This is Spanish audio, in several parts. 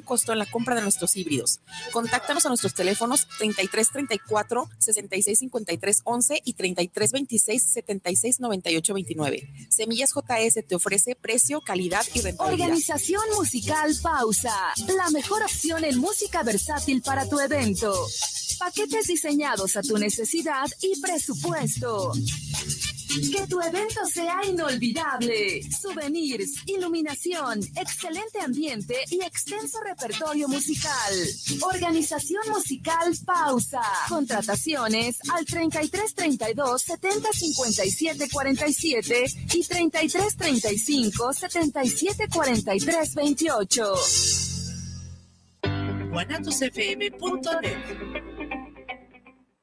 costo en la compra de nuestros híbridos. Contáctanos a nuestros teléfonos 3334 6653 11 y 3326 76 29. Semillas JS te ofrece precio, calidad y rentabilidad. Organización musical Pausa, la mejor opción en música versátil para tu evento. Paquetes diseñados a tu necesidad y presupuesto. Que tu evento sea inolvidable. Souvenirs, iluminación, excelente ambiente y extenso repertorio musical. Organización musical Pausa. Contrataciones al 3332 70 57 47 y 3335 77 43 28.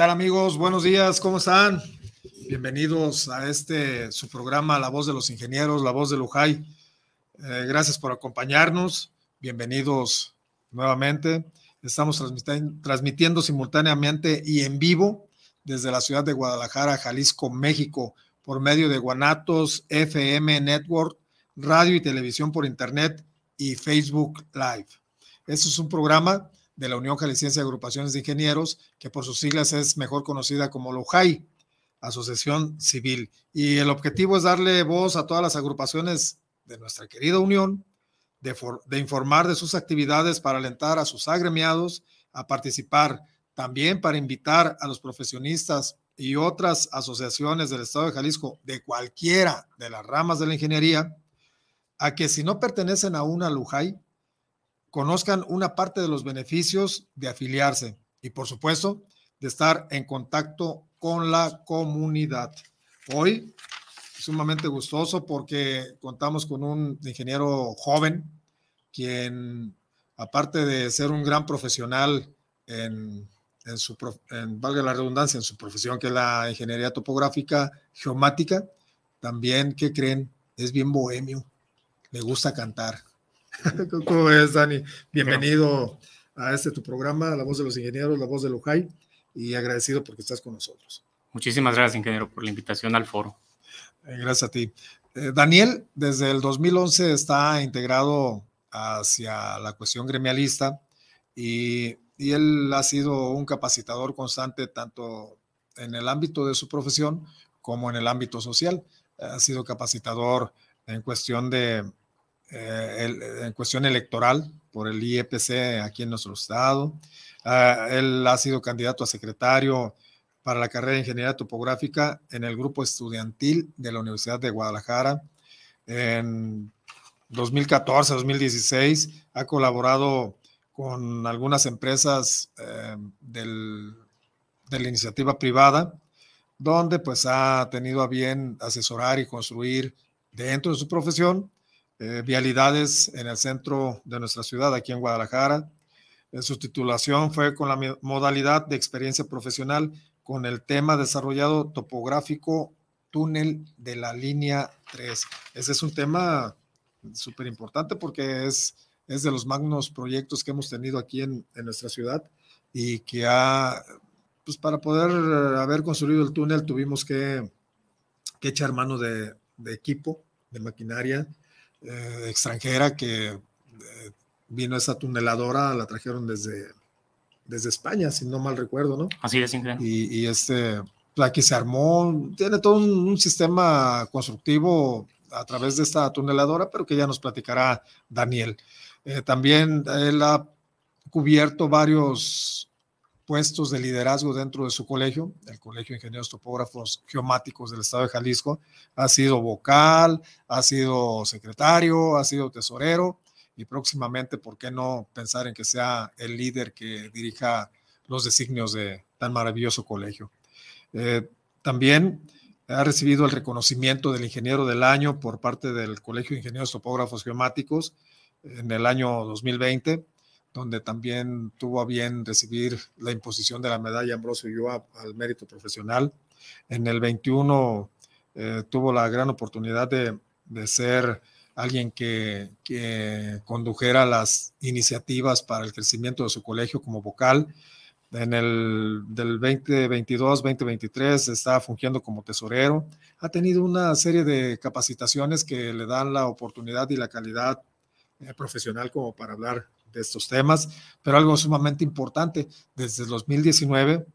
tal amigos? Buenos días, ¿cómo están? Bienvenidos a este su programa La Voz de los Ingenieros, La Voz de Lujay. Eh, gracias por acompañarnos. Bienvenidos nuevamente. Estamos transmitiendo simultáneamente y en vivo desde la ciudad de Guadalajara, Jalisco, México, por medio de Guanatos FM Network, radio y televisión por internet y Facebook Live. Este es un programa de la Unión Jalisciense de Agrupaciones de Ingenieros, que por sus siglas es mejor conocida como LOJAI, Asociación Civil. Y el objetivo es darle voz a todas las agrupaciones de nuestra querida Unión, de, de informar de sus actividades para alentar a sus agremiados a participar, también para invitar a los profesionistas y otras asociaciones del Estado de Jalisco, de cualquiera de las ramas de la ingeniería, a que si no pertenecen a una LUJAI, conozcan una parte de los beneficios de afiliarse y, por supuesto, de estar en contacto con la comunidad. Hoy, sumamente gustoso porque contamos con un ingeniero joven, quien, aparte de ser un gran profesional en, su, en, valga la redundancia, en su profesión, que es la ingeniería topográfica geomática, también, ¿qué creen? Es bien bohemio, le gusta cantar. ¿Cómo ves, Dani? Bienvenido a este tu programa, La Voz de los Ingenieros, La Voz de Lujay, y agradecido porque estás con nosotros. Muchísimas gracias, ingeniero, por la invitación al foro. Eh, gracias a ti. Eh, Daniel, desde el 2011 está integrado hacia la cuestión gremialista y, y él ha sido un capacitador constante tanto en el ámbito de su profesión como en el ámbito social. Ha sido capacitador en cuestión de eh, en cuestión electoral por el IEPC aquí en nuestro estado. Ah, él ha sido candidato a secretario para la carrera de Ingeniería Topográfica en el grupo estudiantil de la Universidad de Guadalajara. En, 2014, 2016, ha colaborado con algunas empresas eh, del, de la iniciativa privada, donde pues ha tenido a bien asesorar y construir dentro de su profesión eh, vialidades en el centro de nuestra ciudad, aquí en Guadalajara. Eh, su titulación fue con la modalidad de experiencia profesional con el tema desarrollado topográfico túnel de la línea 3. Ese es un tema súper importante porque es, es de los magnos proyectos que hemos tenido aquí en, en nuestra ciudad y que ha, pues para poder haber construido el túnel tuvimos que, que echar mano de, de, equipo, de maquinaria eh, extranjera que eh, vino esa tuneladora, la trajeron desde, desde España, si no mal recuerdo, ¿no? Así es, increíble. Y, y este, aquí se armó, tiene todo un, un, sistema constructivo a través de esta tuneladora, pero que ya nos platicará Daniel. Eh, también él ha cubierto varios puestos de liderazgo dentro de su colegio, el Colegio de Ingenieros Topógrafos Geomáticos del Estado de Jalisco. Ha sido vocal, ha sido secretario, ha sido tesorero y próximamente, ¿por qué no pensar en que sea el líder que dirija los designios de tan maravilloso colegio? Eh, también ha recibido el reconocimiento del ingeniero del año por parte del Colegio de Ingenieros Topógrafos Geomáticos en el año 2020, donde también tuvo a bien recibir la imposición de la medalla Ambrosio Ulloa al mérito profesional. En el 21 eh, tuvo la gran oportunidad de, de ser alguien que, que, condujera las iniciativas para el crecimiento de su colegio como vocal en el del 2022, 2023 está fungiendo como tesorero. Ha tenido una serie de capacitaciones que le dan la oportunidad y la calidad eh, profesional como para hablar de estos temas, pero algo sumamente importante, desde 2019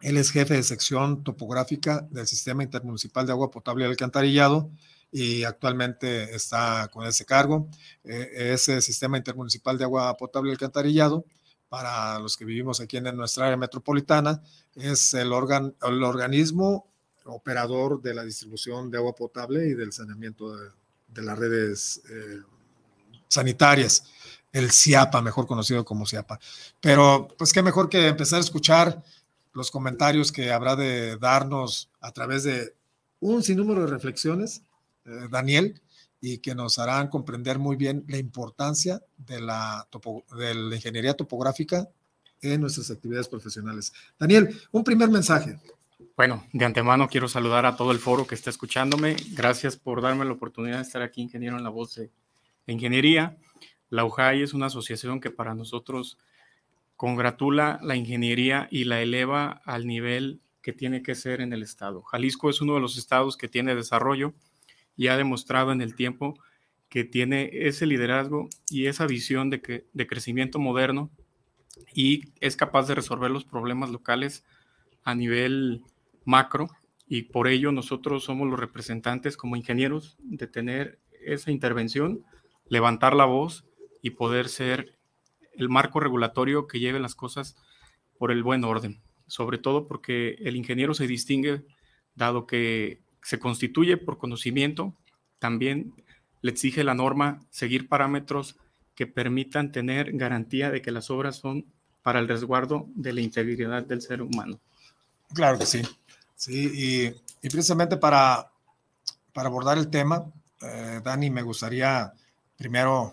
él es jefe de sección topográfica del Sistema Intermunicipal de Agua Potable y Alcantarillado y actualmente está con ese cargo. Eh, ese Sistema Intermunicipal de Agua Potable y Alcantarillado para los que vivimos aquí en nuestra área metropolitana, es el, organ, el organismo operador de la distribución de agua potable y del saneamiento de, de las redes eh, sanitarias, el CIAPA, mejor conocido como CIAPA. Pero pues qué mejor que empezar a escuchar los comentarios que habrá de darnos a través de un sinnúmero de reflexiones, eh, Daniel, y que nos harán comprender muy bien la importancia de la, de la ingeniería topográfica en nuestras actividades profesionales. Daniel, un primer mensaje. Bueno, de antemano quiero saludar a todo el foro que está escuchándome. Gracias por darme la oportunidad de estar aquí, ingeniero, en la voz de ingeniería. La UJAI es una asociación que para nosotros congratula la ingeniería y la eleva al nivel que tiene que ser en el Estado. Jalisco es uno de los estados que tiene desarrollo y ha demostrado en el tiempo que tiene ese liderazgo y esa visión de, que, de crecimiento moderno y es capaz de resolver los problemas locales a nivel macro y por ello nosotros somos los representantes como ingenieros de tener esa intervención, levantar la voz y poder ser el marco regulatorio que lleve las cosas por el buen orden, sobre todo porque el ingeniero se distingue dado que se constituye por conocimiento, también le exige la norma seguir parámetros que permitan tener garantía de que las obras son para el resguardo de la integridad del ser humano. Claro que sí. Sí, y, y precisamente para, para abordar el tema, eh, Dani, me gustaría primero,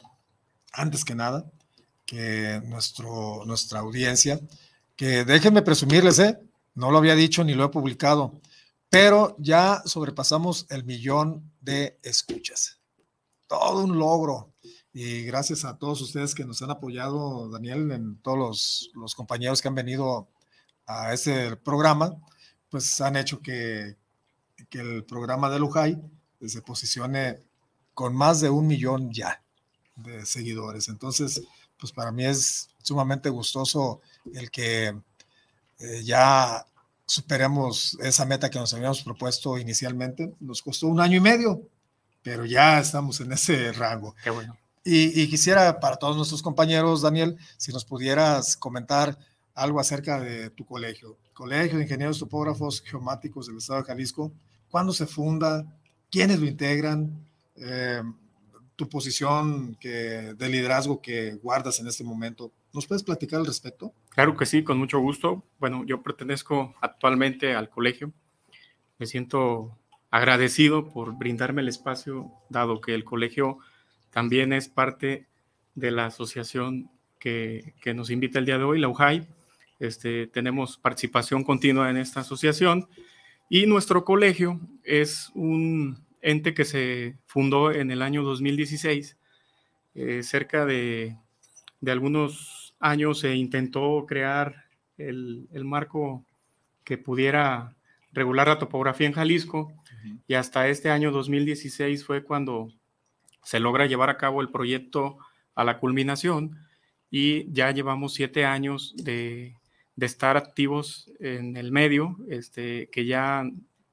antes que nada, que nuestro, nuestra audiencia, que déjenme presumirles, ¿eh? no lo había dicho ni lo he publicado, pero ya sobrepasamos el millón de escuchas. Todo un logro. Y gracias a todos ustedes que nos han apoyado, Daniel, en todos los, los compañeros que han venido a este programa, pues han hecho que, que el programa de Lujay se posicione con más de un millón ya de seguidores. Entonces, pues para mí es sumamente gustoso el que eh, ya superemos esa meta que nos habíamos propuesto inicialmente. Nos costó un año y medio, pero ya estamos en ese rango. Qué bueno. Y, y, quisiera para todos nuestros compañeros, Daniel, si nos pudieras comentar algo acerca de tu colegio, Colegio de Ingenieros Topógrafos Geomáticos del Estado de Jalisco, cuándo se funda, quiénes lo integran, eh, tu posición que, de liderazgo que guardas en este momento. ¿Nos puedes platicar al respecto? Claro que sí, con mucho gusto. Bueno, yo pertenezco actualmente al colegio. Me siento agradecido por brindarme el espacio, dado que el colegio también es parte de la asociación que, que nos invita el día de hoy, la UJAI. Este, tenemos participación continua en esta asociación y nuestro colegio es un ente que se fundó en el año 2016. Eh, cerca de, de, algunos años se intentó crear el, el, marco que pudiera regular la topografía en Jalisco y hasta este año 2016 fue cuando se logra llevar a cabo el proyecto a la culminación y ya llevamos siete años de, de estar activos en el medio, este, que ya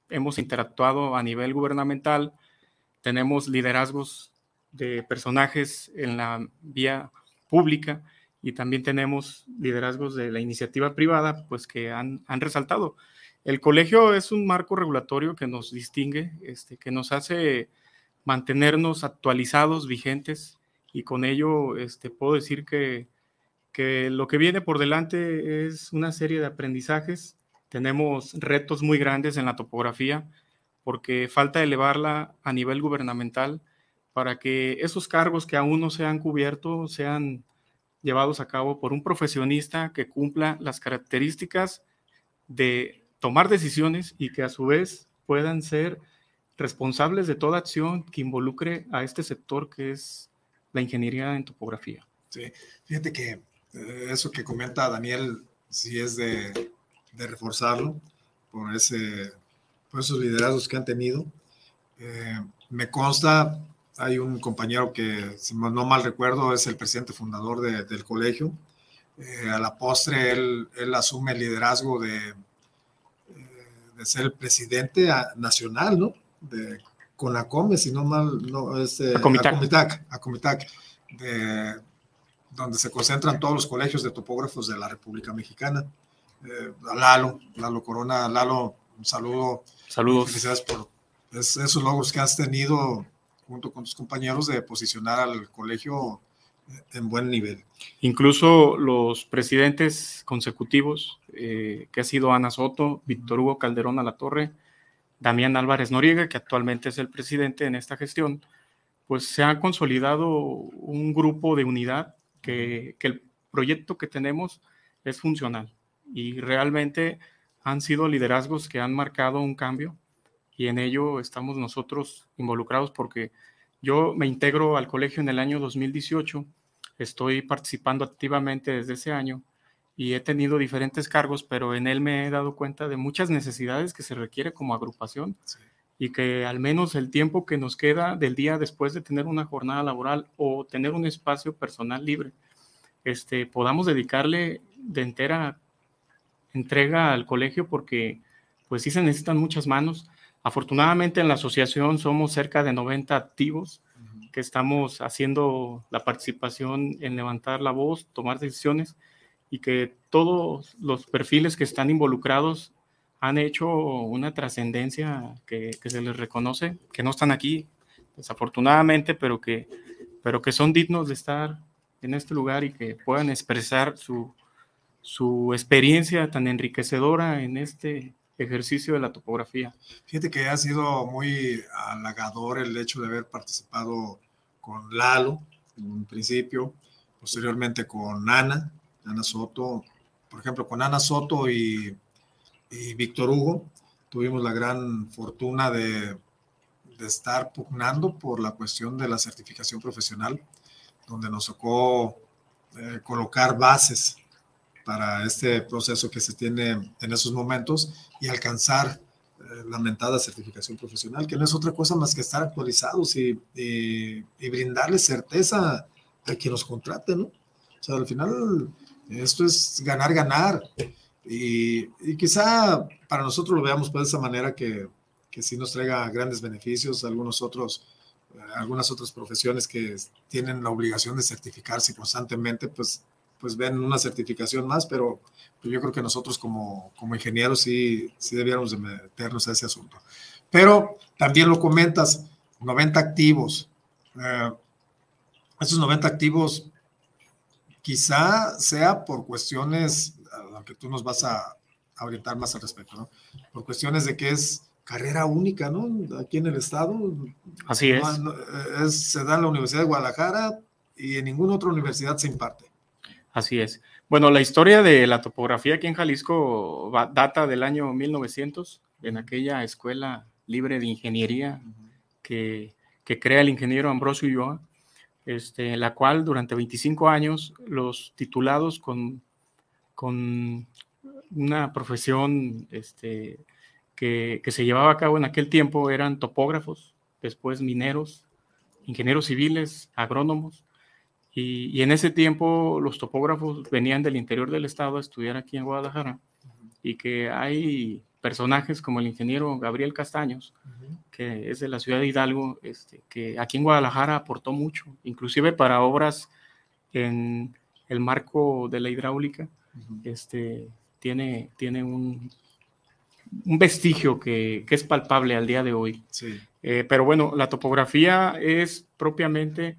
hemos interactuado a nivel gubernamental, tenemos liderazgos de personajes en la vía pública y también tenemos liderazgos de la iniciativa privada, pues que han, han resaltado. El colegio es un marco regulatorio que nos distingue, este, que nos hace mantenernos actualizados, vigentes, y con ello este, puedo decir que que lo que viene por delante es una serie de aprendizajes. Tenemos retos muy grandes en la topografía porque falta elevarla a nivel gubernamental para que esos cargos que aún no se han cubierto sean llevados a cabo por un profesionista que cumpla las características de tomar decisiones y que a su vez puedan ser responsables de toda acción que involucre a este sector que es la ingeniería en topografía. Sí, fíjate que eh, eso que comenta Daniel, si es de, reforzarlo por, ese, por esos liderazgos que han tenido. Eh, me consta, hay un compañero que, si no mal recuerdo, es el presidente fundador del colegio. Eh, a la postre, él, él, asume el liderazgo de, de ser el presidente nacional, ¿no? De CONACOME, si no mal, no, este, Acomitac, Acomitac, de, donde se concentran todos los colegios de topógrafos de la República Mexicana. Eh, a Lalo, Lalo Corona, Lalo, un saludo. Saludos. Felicidades por esos logros que has tenido junto con tus compañeros de posicionar al colegio en buen nivel. Incluso los presidentes consecutivos, eh, que ha sido Ana Soto, Víctor Hugo Calderón a la Torre, Damián Álvarez Noriega, que actualmente es el presidente en esta gestión, pues se ha consolidado un grupo de unidad que, el proyecto que tenemos es funcional y realmente han sido liderazgos que han marcado un cambio y en ello estamos nosotros involucrados porque yo me integro al colegio en el año 2018, estoy participando activamente desde ese año y he tenido diferentes cargos, pero en él me he dado cuenta de muchas necesidades que se requiere como agrupación y que al menos el tiempo que nos queda del día después de tener una jornada laboral o tener un espacio personal libre, este, podamos dedicarle de entera entrega al colegio porque pues sí se necesitan muchas manos. Afortunadamente en la asociación somos cerca de 90 activos que estamos haciendo la participación en levantar la voz, tomar decisiones y que todos los perfiles que están involucrados han hecho una trascendencia que, se les reconoce, que no están aquí, desafortunadamente, pero que, pero que son dignos de estar en este lugar y que puedan expresar su, su experiencia tan enriquecedora en este ejercicio de la topografía. Fíjate que ha sido muy halagador el hecho de haber participado con Lalo en un principio, posteriormente con Ana, Ana Soto, por ejemplo, con Ana Soto y y Víctor Hugo. Tuvimos la gran fortuna de, de, estar pugnando por la cuestión de la certificación profesional, donde nos tocó eh, colocar bases para este proceso que se tiene en esos momentos y alcanzar eh, la mentada certificación profesional, que no es otra cosa más que estar actualizados y, y, y brindarle certeza a quien nos contrate, ¿no? O sea, al final esto es ganar, ganar. Y, quizá para nosotros lo veamos pues, de esa manera que, que sí nos traiga grandes beneficios, algunos otros, eh, algunas otras profesiones que tienen la obligación de certificarse constantemente, pues, pues ven una certificación más, pero pues yo creo que nosotros como, como ingenieros sí, sí debiéramos de meternos a ese asunto. Pero también lo comentas, 90 activos. Eh, esos 90 activos quizá sea por cuestiones, aunque tú nos vas a, orientar más al respecto, ¿no? Por cuestiones de que es carrera única, ¿no? Aquí en el estado. Así es. es. Se da en la Universidad de Guadalajara y en ninguna otra universidad se imparte. Así es. Bueno, la historia de la topografía aquí en Jalisco data del año 1900, en aquella escuela libre de ingeniería que, que crea el ingeniero Ambrosio Ulloa este, la cual durante 25 años los titulados con, con una profesión este, que, se llevaba a cabo en aquel tiempo eran topógrafos, después mineros, ingenieros civiles, agrónomos, y, y, en ese tiempo los topógrafos venían del interior del estado a estudiar aquí en Guadalajara, y que hay personajes como el ingeniero Gabriel Castaños, que es de la ciudad de Hidalgo, este, que aquí en Guadalajara aportó mucho, inclusive para obras en el marco de la hidráulica, este, tiene, tiene un, un vestigio que, que, es palpable al día de hoy. Eh, pero bueno, la topografía es propiamente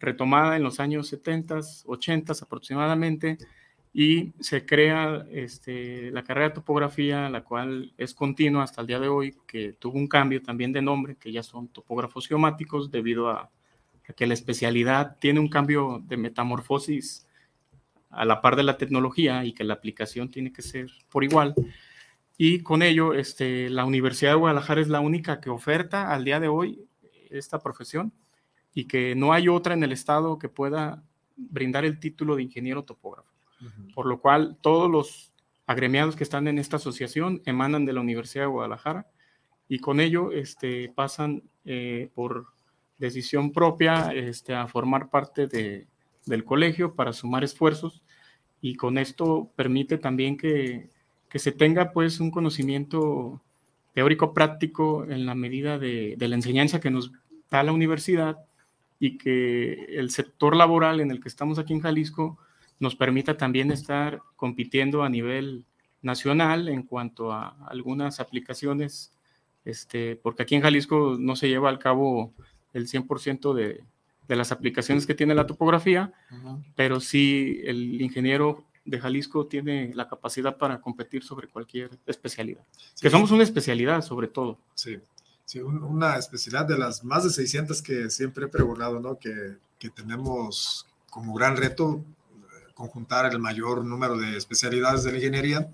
retomada en los años 70, 80 aproximadamente, y se crea este, la carrera de topografía, la cual es continua hasta el día de hoy, que tuvo un cambio también de nombre, que ya son topógrafos geomáticos, debido a, que la especialidad tiene un cambio de metamorfosis a la par de la tecnología y que la aplicación tiene que ser por igual. Y con ello, este, la Universidad de Guadalajara es la única que oferta al día de hoy esta profesión y que no hay otra en el estado que pueda brindar el título de ingeniero topógrafo. Por lo cual todos los agremiados que están en esta asociación emanan de la Universidad de Guadalajara y con ello este, pasan eh, por decisión propia este, a formar parte de, del colegio para sumar esfuerzos y con esto permite también que, que se tenga pues un conocimiento teórico práctico en la medida de, de la enseñanza que nos da la universidad y que el sector laboral en el que estamos aquí en Jalisco nos permita también estar compitiendo a nivel nacional en cuanto a algunas aplicaciones, este, porque aquí en Jalisco no se lleva al cabo el 100% de, de, las aplicaciones que tiene la topografía, pero sí el ingeniero de Jalisco tiene la capacidad para competir sobre cualquier especialidad. Que somos una especialidad sobre todo. Sí, sí una especialidad de las más de 600 que siempre he pregonado, ¿no? Que, que tenemos como gran reto conjuntar el mayor número de especialidades de la ingeniería,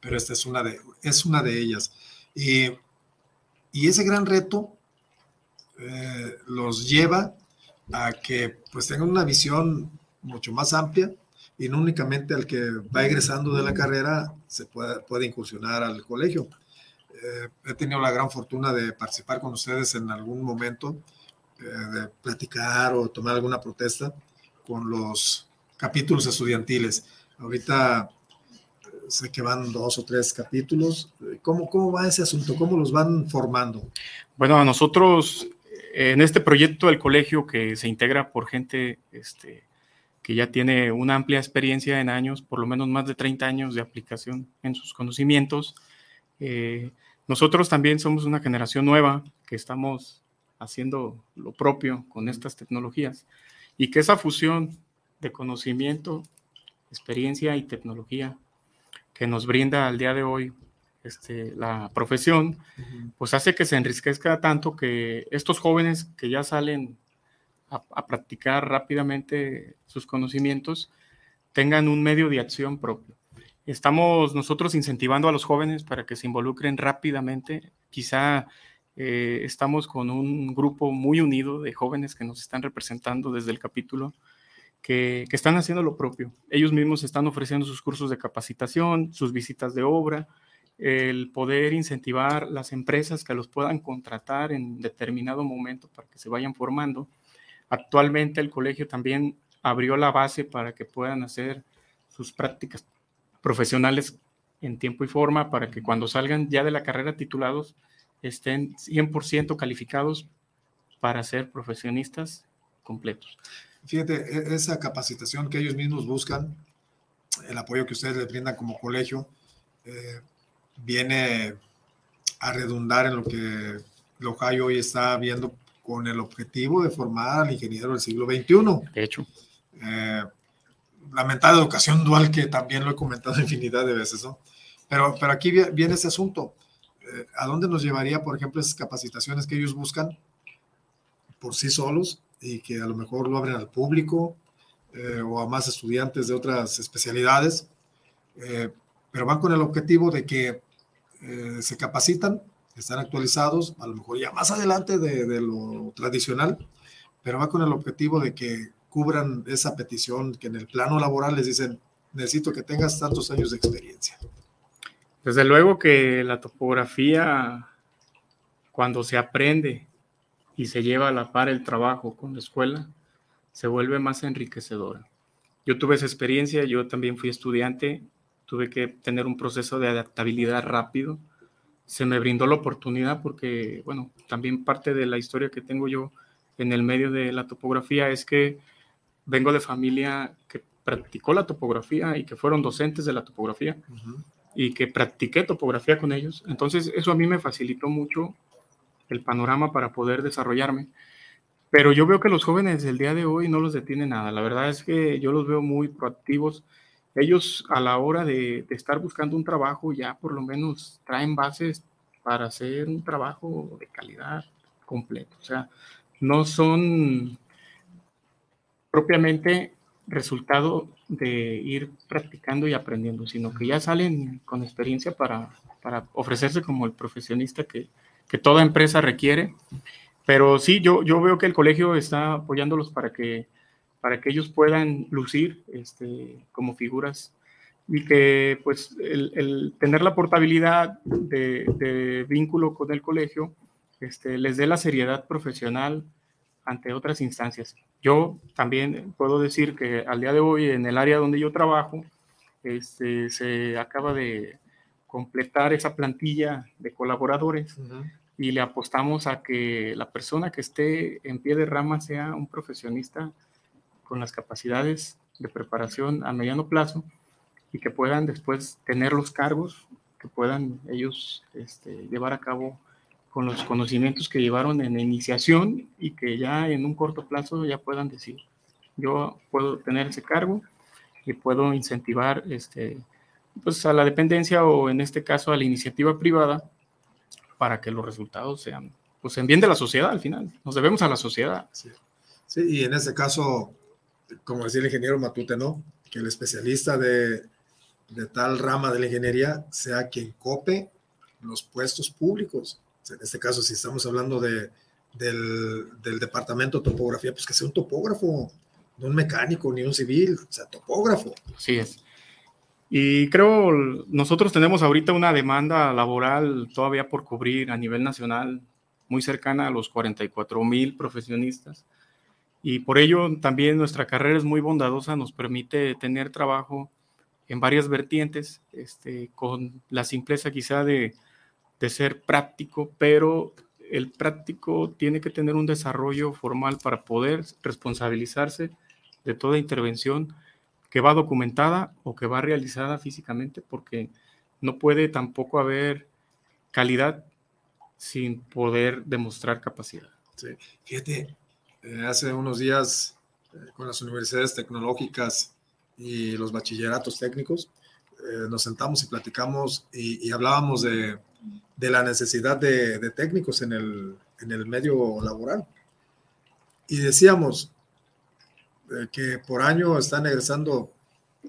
pero esta es una de, es una de ellas. Y, y ese gran reto eh, los lleva a que pues tengan una visión mucho más amplia y no únicamente al que va egresando de la carrera se puede, puede incursionar al colegio. Eh, he tenido la gran fortuna de participar con ustedes en algún momento, eh, de platicar o tomar alguna protesta con los capítulos estudiantiles. Ahorita eh, sé que van dos o tres capítulos. ¿Cómo, cómo va ese asunto? ¿Cómo los van formando? Bueno, a nosotros en este proyecto del colegio que se integra por gente este, que ya tiene una amplia experiencia en años, por lo menos más de 30 años de aplicación en sus conocimientos. Eh, nosotros también somos una generación nueva que estamos haciendo lo propio con estas tecnologías y que esa fusión de conocimiento, experiencia y tecnología que nos brinda al día de hoy este, la profesión, pues hace que se enriquezca tanto que estos jóvenes que ya salen a, practicar rápidamente sus conocimientos tengan un medio de acción propio. Estamos nosotros incentivando a los jóvenes para que se involucren rápidamente. Quizá eh, estamos con un grupo muy unido de jóvenes que nos están representando desde el capítulo que, están haciendo lo propio. Ellos mismos están ofreciendo sus cursos de capacitación, sus visitas de obra, el poder incentivar las empresas que los puedan contratar en determinado momento para que se vayan formando. Actualmente el colegio también abrió la base para que puedan hacer sus prácticas profesionales en tiempo y forma para que cuando salgan ya de la carrera titulados estén 100% calificados para ser profesionistas completos. Fíjate, e, esa capacitación que ellos mismos buscan, el apoyo que ustedes les brindan como colegio, eh, viene a redundar en lo que Ohio hoy está viendo con el objetivo de formar al ingeniero del siglo XXI. De hecho. Eh, la mentada educación dual, que también lo he comentado infinidad de veces, ¿no? Pero, pero aquí viene ese asunto. Eh, ¿A dónde nos llevaría, por ejemplo, esas capacitaciones que ellos buscan por sí solos y que a lo mejor lo abren al público eh, o a más estudiantes de otras especialidades? pero van con el objetivo de que se capacitan están actualizados, a lo mejor ya más adelante de, lo tradicional, pero va con el objetivo de que cubran esa petición que en el plano laboral les dicen, necesito que tengas tantos años de experiencia. Desde luego que la topografía, cuando se aprende y se lleva a la par el trabajo con la escuela, se vuelve más enriquecedora. Yo tuve esa experiencia, yo también fui estudiante, tuve que tener un proceso de adaptabilidad rápido se me brindó la oportunidad porque, bueno, también parte de la historia que tengo yo en el medio de la topografía es que vengo de familia que practicó la topografía y que fueron docentes de la topografía y que practiqué topografía con ellos. Entonces, eso a mí me facilitó mucho el panorama para poder desarrollarme. Pero yo veo que los jóvenes del día de hoy no los detiene nada. La verdad es que yo los veo muy proactivos ellos a la hora de, estar buscando un trabajo ya por lo menos traen bases para hacer un trabajo de calidad completo. O sea, no son propiamente resultado de ir practicando y aprendiendo, sino que ya salen con experiencia para, para ofrecerse como el profesionista que, que, toda empresa requiere. Pero sí, yo, yo veo que el colegio está apoyándolos para que para que ellos puedan lucir este, como figuras y que pues el, tener la portabilidad de, vínculo con el colegio este, les dé la seriedad profesional ante otras instancias. Yo también puedo decir que al día de hoy en el área donde yo trabajo este, se acaba de completar esa plantilla de colaboradores y le apostamos a que la persona que esté en pie de rama sea un profesionista con las capacidades de preparación a mediano plazo y que puedan después tener los cargos que puedan ellos este, llevar a cabo con los conocimientos que llevaron en iniciación y que ya en un corto plazo ya puedan decir, yo puedo tener ese cargo y puedo incentivar este, pues a la dependencia o en este caso a la iniciativa privada para que los resultados sean pues en bien de la sociedad al final. Nos debemos a la sociedad. Sí, sí y en este caso como decía el ingeniero Matute, ¿no? Que el especialista de, de tal rama de la ingeniería sea quien cope los puestos públicos. En este caso, si estamos hablando de, del, del, departamento de topografía, pues que sea un topógrafo, no un mecánico ni un civil, o sea, topógrafo. Así es. Y creo nosotros tenemos ahorita una demanda laboral todavía por cubrir a nivel nacional muy cercana a los 44 mil profesionistas. Y por ello también nuestra carrera es muy bondadosa, nos permite tener trabajo en varias vertientes, este, con la simpleza quizá de, de ser práctico, pero el práctico tiene que tener un desarrollo formal para poder responsabilizarse de toda intervención que va documentada o que va realizada físicamente, porque no puede tampoco haber calidad sin poder demostrar capacidad. Sí. Fíjate, eh, hace unos días eh, con las universidades tecnológicas y los bachilleratos técnicos, eh, nos sentamos y platicamos y, hablábamos de, de, la necesidad de, de técnicos en el, en el, medio laboral. Y decíamos que por año están egresando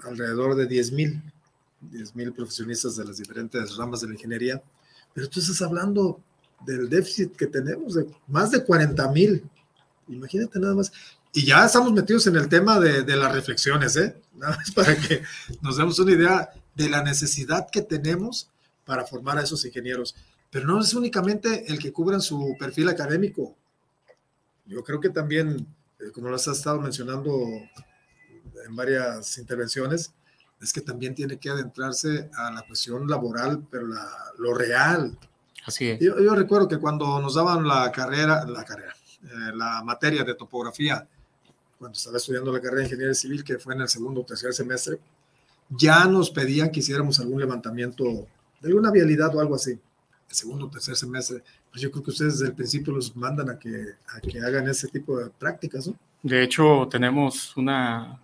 alrededor de 10 mil, 10 mil profesionistas de las diferentes ramas de la ingeniería, pero tú estás hablando del déficit que tenemos de más de 40 mil Imagínate nada más. Y ya estamos metidos en el tema de, las reflexiones, ¿eh? Nada más para que nos demos una idea de la necesidad que tenemos para formar a esos ingenieros. Pero no es únicamente el que cubran su perfil académico. Yo creo que también, eh, como lo has estado mencionando en varias intervenciones, es que también tiene que adentrarse a la cuestión laboral, pero lo real. Así es. Yo, yo, recuerdo que cuando nos daban la carrera, la carrera, eh, la materia de topografía, cuando estaba estudiando la carrera de ingeniería civil, que fue en el segundo o tercer semestre, ya nos pedían que hiciéramos algún levantamiento de alguna vialidad o algo así. segundo o tercer semestre, pues yo creo que ustedes desde el principio los mandan a que, a que hagan ese tipo de prácticas, ¿no? De hecho, tenemos una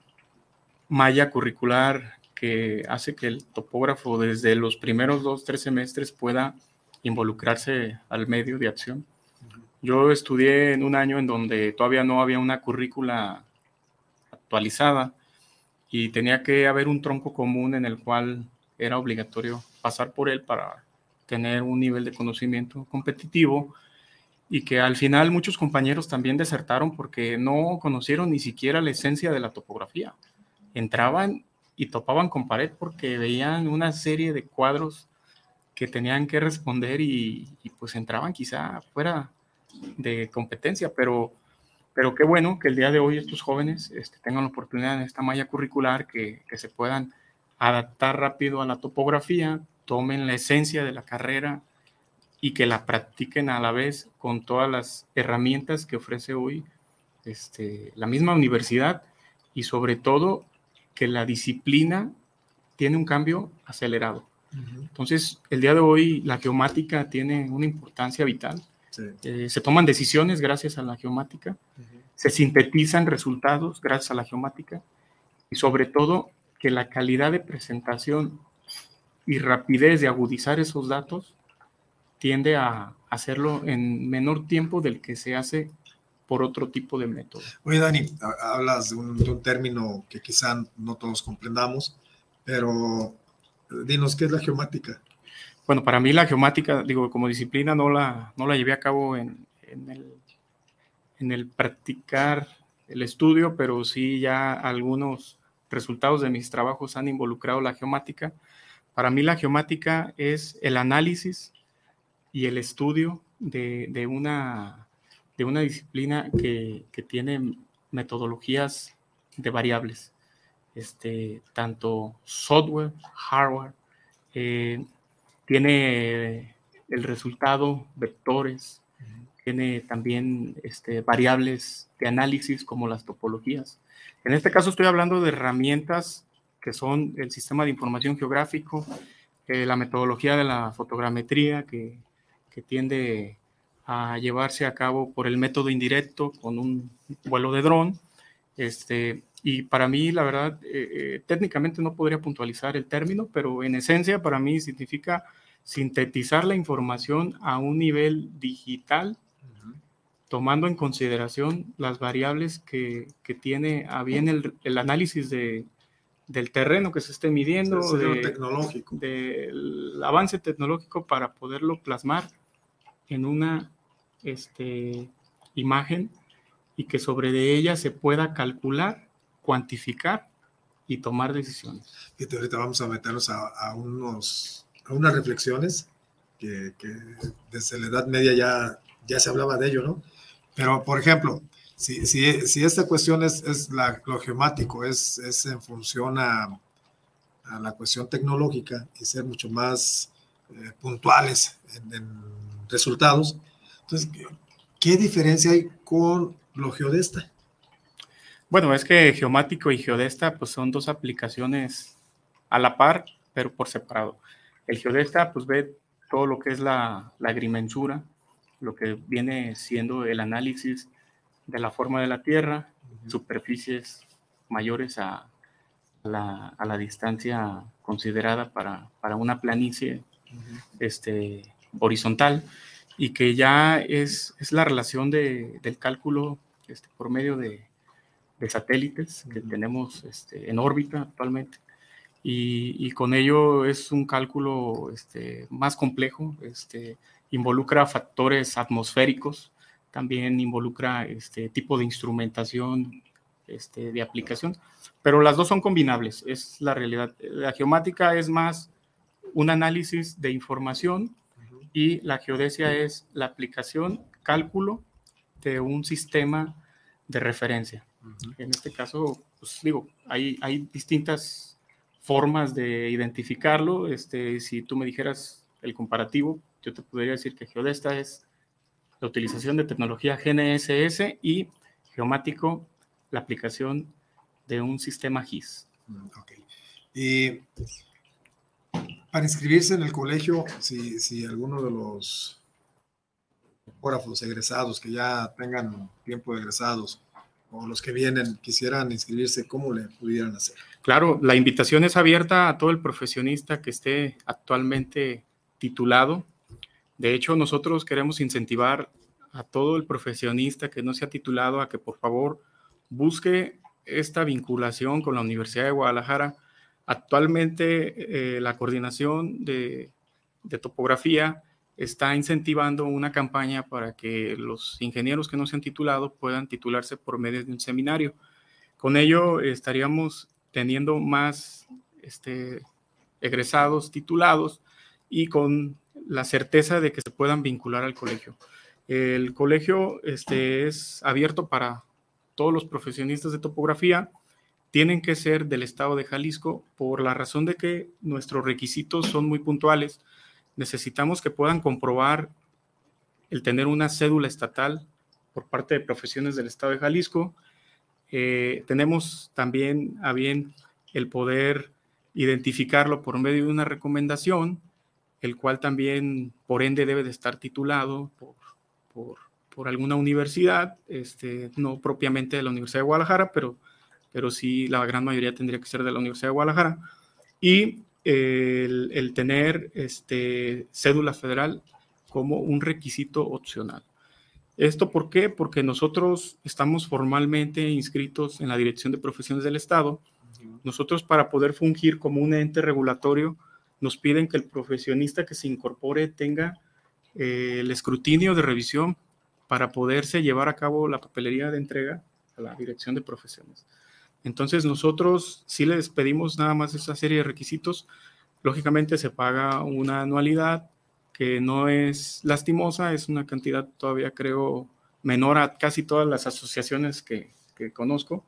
malla curricular que hace que el topógrafo desde los primeros dos, tres semestres pueda involucrarse al medio de acción. Yo estudié en un año en donde todavía no había una currícula actualizada y tenía que haber un tronco común en el cual era obligatorio pasar por él para tener un nivel de conocimiento competitivo y que al final muchos compañeros también desertaron porque no conocieron ni siquiera la esencia de la topografía. Entraban y topaban con pared porque veían una serie de cuadros que tenían que responder y, pues entraban quizá fuera de competencia, pero, pero qué bueno que el día de hoy estos jóvenes este, tengan la oportunidad en esta malla curricular que, que se puedan adaptar rápido a la topografía, tomen la esencia de la carrera y que la practiquen a la vez con todas las herramientas que ofrece hoy este, la misma universidad y sobre todo que la disciplina tiene un cambio acelerado. Entonces, el día de hoy la geomática tiene una importancia vital. Eh, se toman decisiones gracias a la geomática, se sintetizan resultados gracias a la geomática y sobre todo que la calidad de presentación y rapidez de agudizar esos datos tiende a hacerlo en menor tiempo del que se hace por otro tipo de método. Oye, Dani, hablas de un, término que quizá no todos comprendamos, pero eh, dinos, ¿qué es la geomática? Bueno, para mí la geomática, digo, como disciplina no la, no la llevé a cabo en, en, el, practicar el estudio, pero sí ya algunos resultados de mis trabajos han involucrado la geomática. Para mí la geomática es el análisis y el estudio de, una, de una disciplina que, tiene metodologías de variables, este, tanto software, hardware, eh, tiene el resultado, vectores, tiene también este, variables de análisis como las topologías. En este caso estoy hablando de herramientas que son el sistema de información geográfico, eh, la metodología de la fotogrametría, que, que, tiende a llevarse a cabo por el método indirecto con un vuelo de dron. Este, y para mí, la verdad, eh, eh, técnicamente no podría puntualizar el término, pero en esencia para mí significa sintetizar la información a un nivel digital, tomando en consideración las variables que, que tiene a bien el, el análisis de, del terreno que se esté midiendo, tecnológico. del avance tecnológico para poderlo plasmar en una este, imagen y que sobre de ella se pueda calcular, cuantificar y tomar decisiones. Y ahorita vamos a meternos a, unos, a unas reflexiones que, desde la Edad Media ya, ya se hablaba de ello, ¿no? Pero, por ejemplo, si, si, si esta cuestión es, es la, lo geomático, es, es en función a, a, la cuestión tecnológica y ser mucho más eh, puntuales en, resultados, entonces, ¿qué, diferencia hay con lo geodesta? Bueno, es que geomático y geodesta pues son dos aplicaciones a la par, pero por separado. El geodesta pues ve todo lo que es la, la agrimensura, lo que viene siendo el análisis de la forma de la Tierra, superficies mayores a la, a la distancia considerada para, para una planicie este, horizontal y que ya es, es la relación de, del cálculo este, por medio de, de satélites que tenemos este, en órbita actualmente. Y, y, con ello es un cálculo este, más complejo, este, involucra factores atmosféricos, también involucra este tipo de instrumentación este, de aplicación, pero las dos son combinables, es la realidad. La geomática es más un análisis de información y la geodesia es la aplicación, cálculo de un sistema de referencia. En este caso, pues digo, hay, hay distintas formas de identificarlo. Este, si tú me dijeras el comparativo, yo te podría decir que geodesta es la utilización de tecnología GNSS y geomático, la aplicación de un sistema GIS. Mm, ok. Y para inscribirse en el colegio, si, si alguno de los topógrafos egresados que ya tengan tiempo de egresados o los que vienen quisieran inscribirse, ¿cómo le pudieran hacer? Claro, la invitación es abierta a todo el profesionista que esté actualmente titulado. De hecho, nosotros queremos incentivar a todo el profesionista que no se ha titulado a que por favor busque esta vinculación con la Universidad de Guadalajara. Actualmente eh, la coordinación de topografía está incentivando una campaña para que los ingenieros que no se han titulado puedan titularse por medio de un seminario. Con ello estaríamos teniendo más este, egresados titulados y con la certeza de que se puedan vincular al colegio. El colegio este, es abierto para todos los profesionistas de topografía. Tienen que ser del estado de Jalisco por la razón de que nuestros requisitos son muy puntuales. Necesitamos que puedan comprobar el tener una cédula estatal por parte de profesiones del estado de Jalisco. Eh, tenemos también a bien el poder identificarlo por medio de una recomendación, el cual también por ende debe de estar titulado por, por, alguna universidad, este, no propiamente de la Universidad de Guadalajara, pero, pero sí la gran mayoría tendría que ser de la Universidad de Guadalajara. Y el, el tener este, cédula federal como un requisito opcional. ¿Esto por qué? Porque nosotros estamos formalmente inscritos en la Dirección de Profesiones del Estado nosotros para poder fungir como un ente regulatorio, nos piden que el profesionista que se incorpore tenga eh, el escrutinio de revisión para poderse llevar a cabo la papelería de entrega a la dirección de profesiones. Entonces nosotros sí les pedimos nada más esa serie de requisitos. Lógicamente se paga una anualidad que no es lastimosa, es una cantidad todavía creo menor a casi todas las asociaciones que, que conozco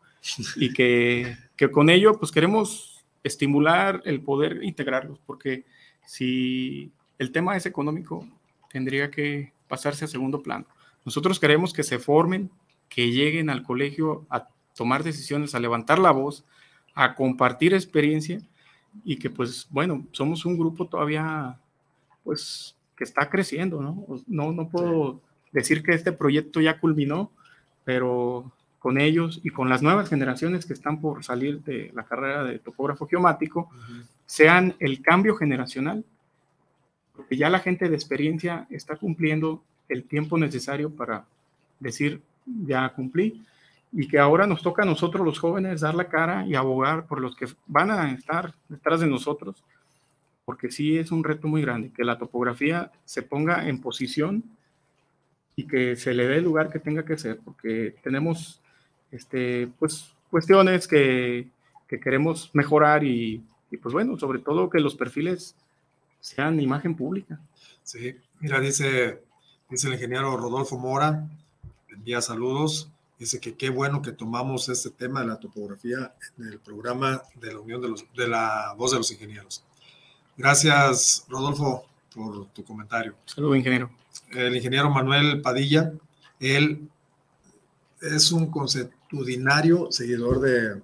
y que, que, con ello pues queremos estimular el poder integrarlos, porque si el tema es económico, tendría que pasarse a segundo plano. Nosotros queremos que se formen, que lleguen al colegio a tomar decisiones, a levantar la voz, a compartir experiencia y que pues bueno, somos un grupo todavía pues que está creciendo, ¿no? No, no puedo decir que este proyecto ya culminó, pero con ellos y con las nuevas generaciones que están por salir de la carrera de topógrafo geomático, sean el cambio generacional, porque ya la gente de experiencia está cumpliendo el tiempo necesario para decir, ya cumplí, y que ahora nos toca a nosotros los jóvenes dar la cara y abogar por los que van a estar detrás de nosotros, porque sí es un reto muy grande, que la topografía se ponga en posición y que se le dé el lugar que tenga que ser, porque tenemos este, pues, cuestiones que, que queremos mejorar y, y, pues bueno, sobre todo que los perfiles sean imagen pública. Sí, mira, dice, dice el ingeniero Rodolfo Mora, envía saludos, dice que qué bueno que tomamos este tema de la topografía en el programa de la Unión de, los, de la Voz de los Ingenieros. Gracias, Rodolfo, por tu comentario. Saludos, ingeniero. El ingeniero Manuel Padilla, él es un concepto Tudinario, seguidor de,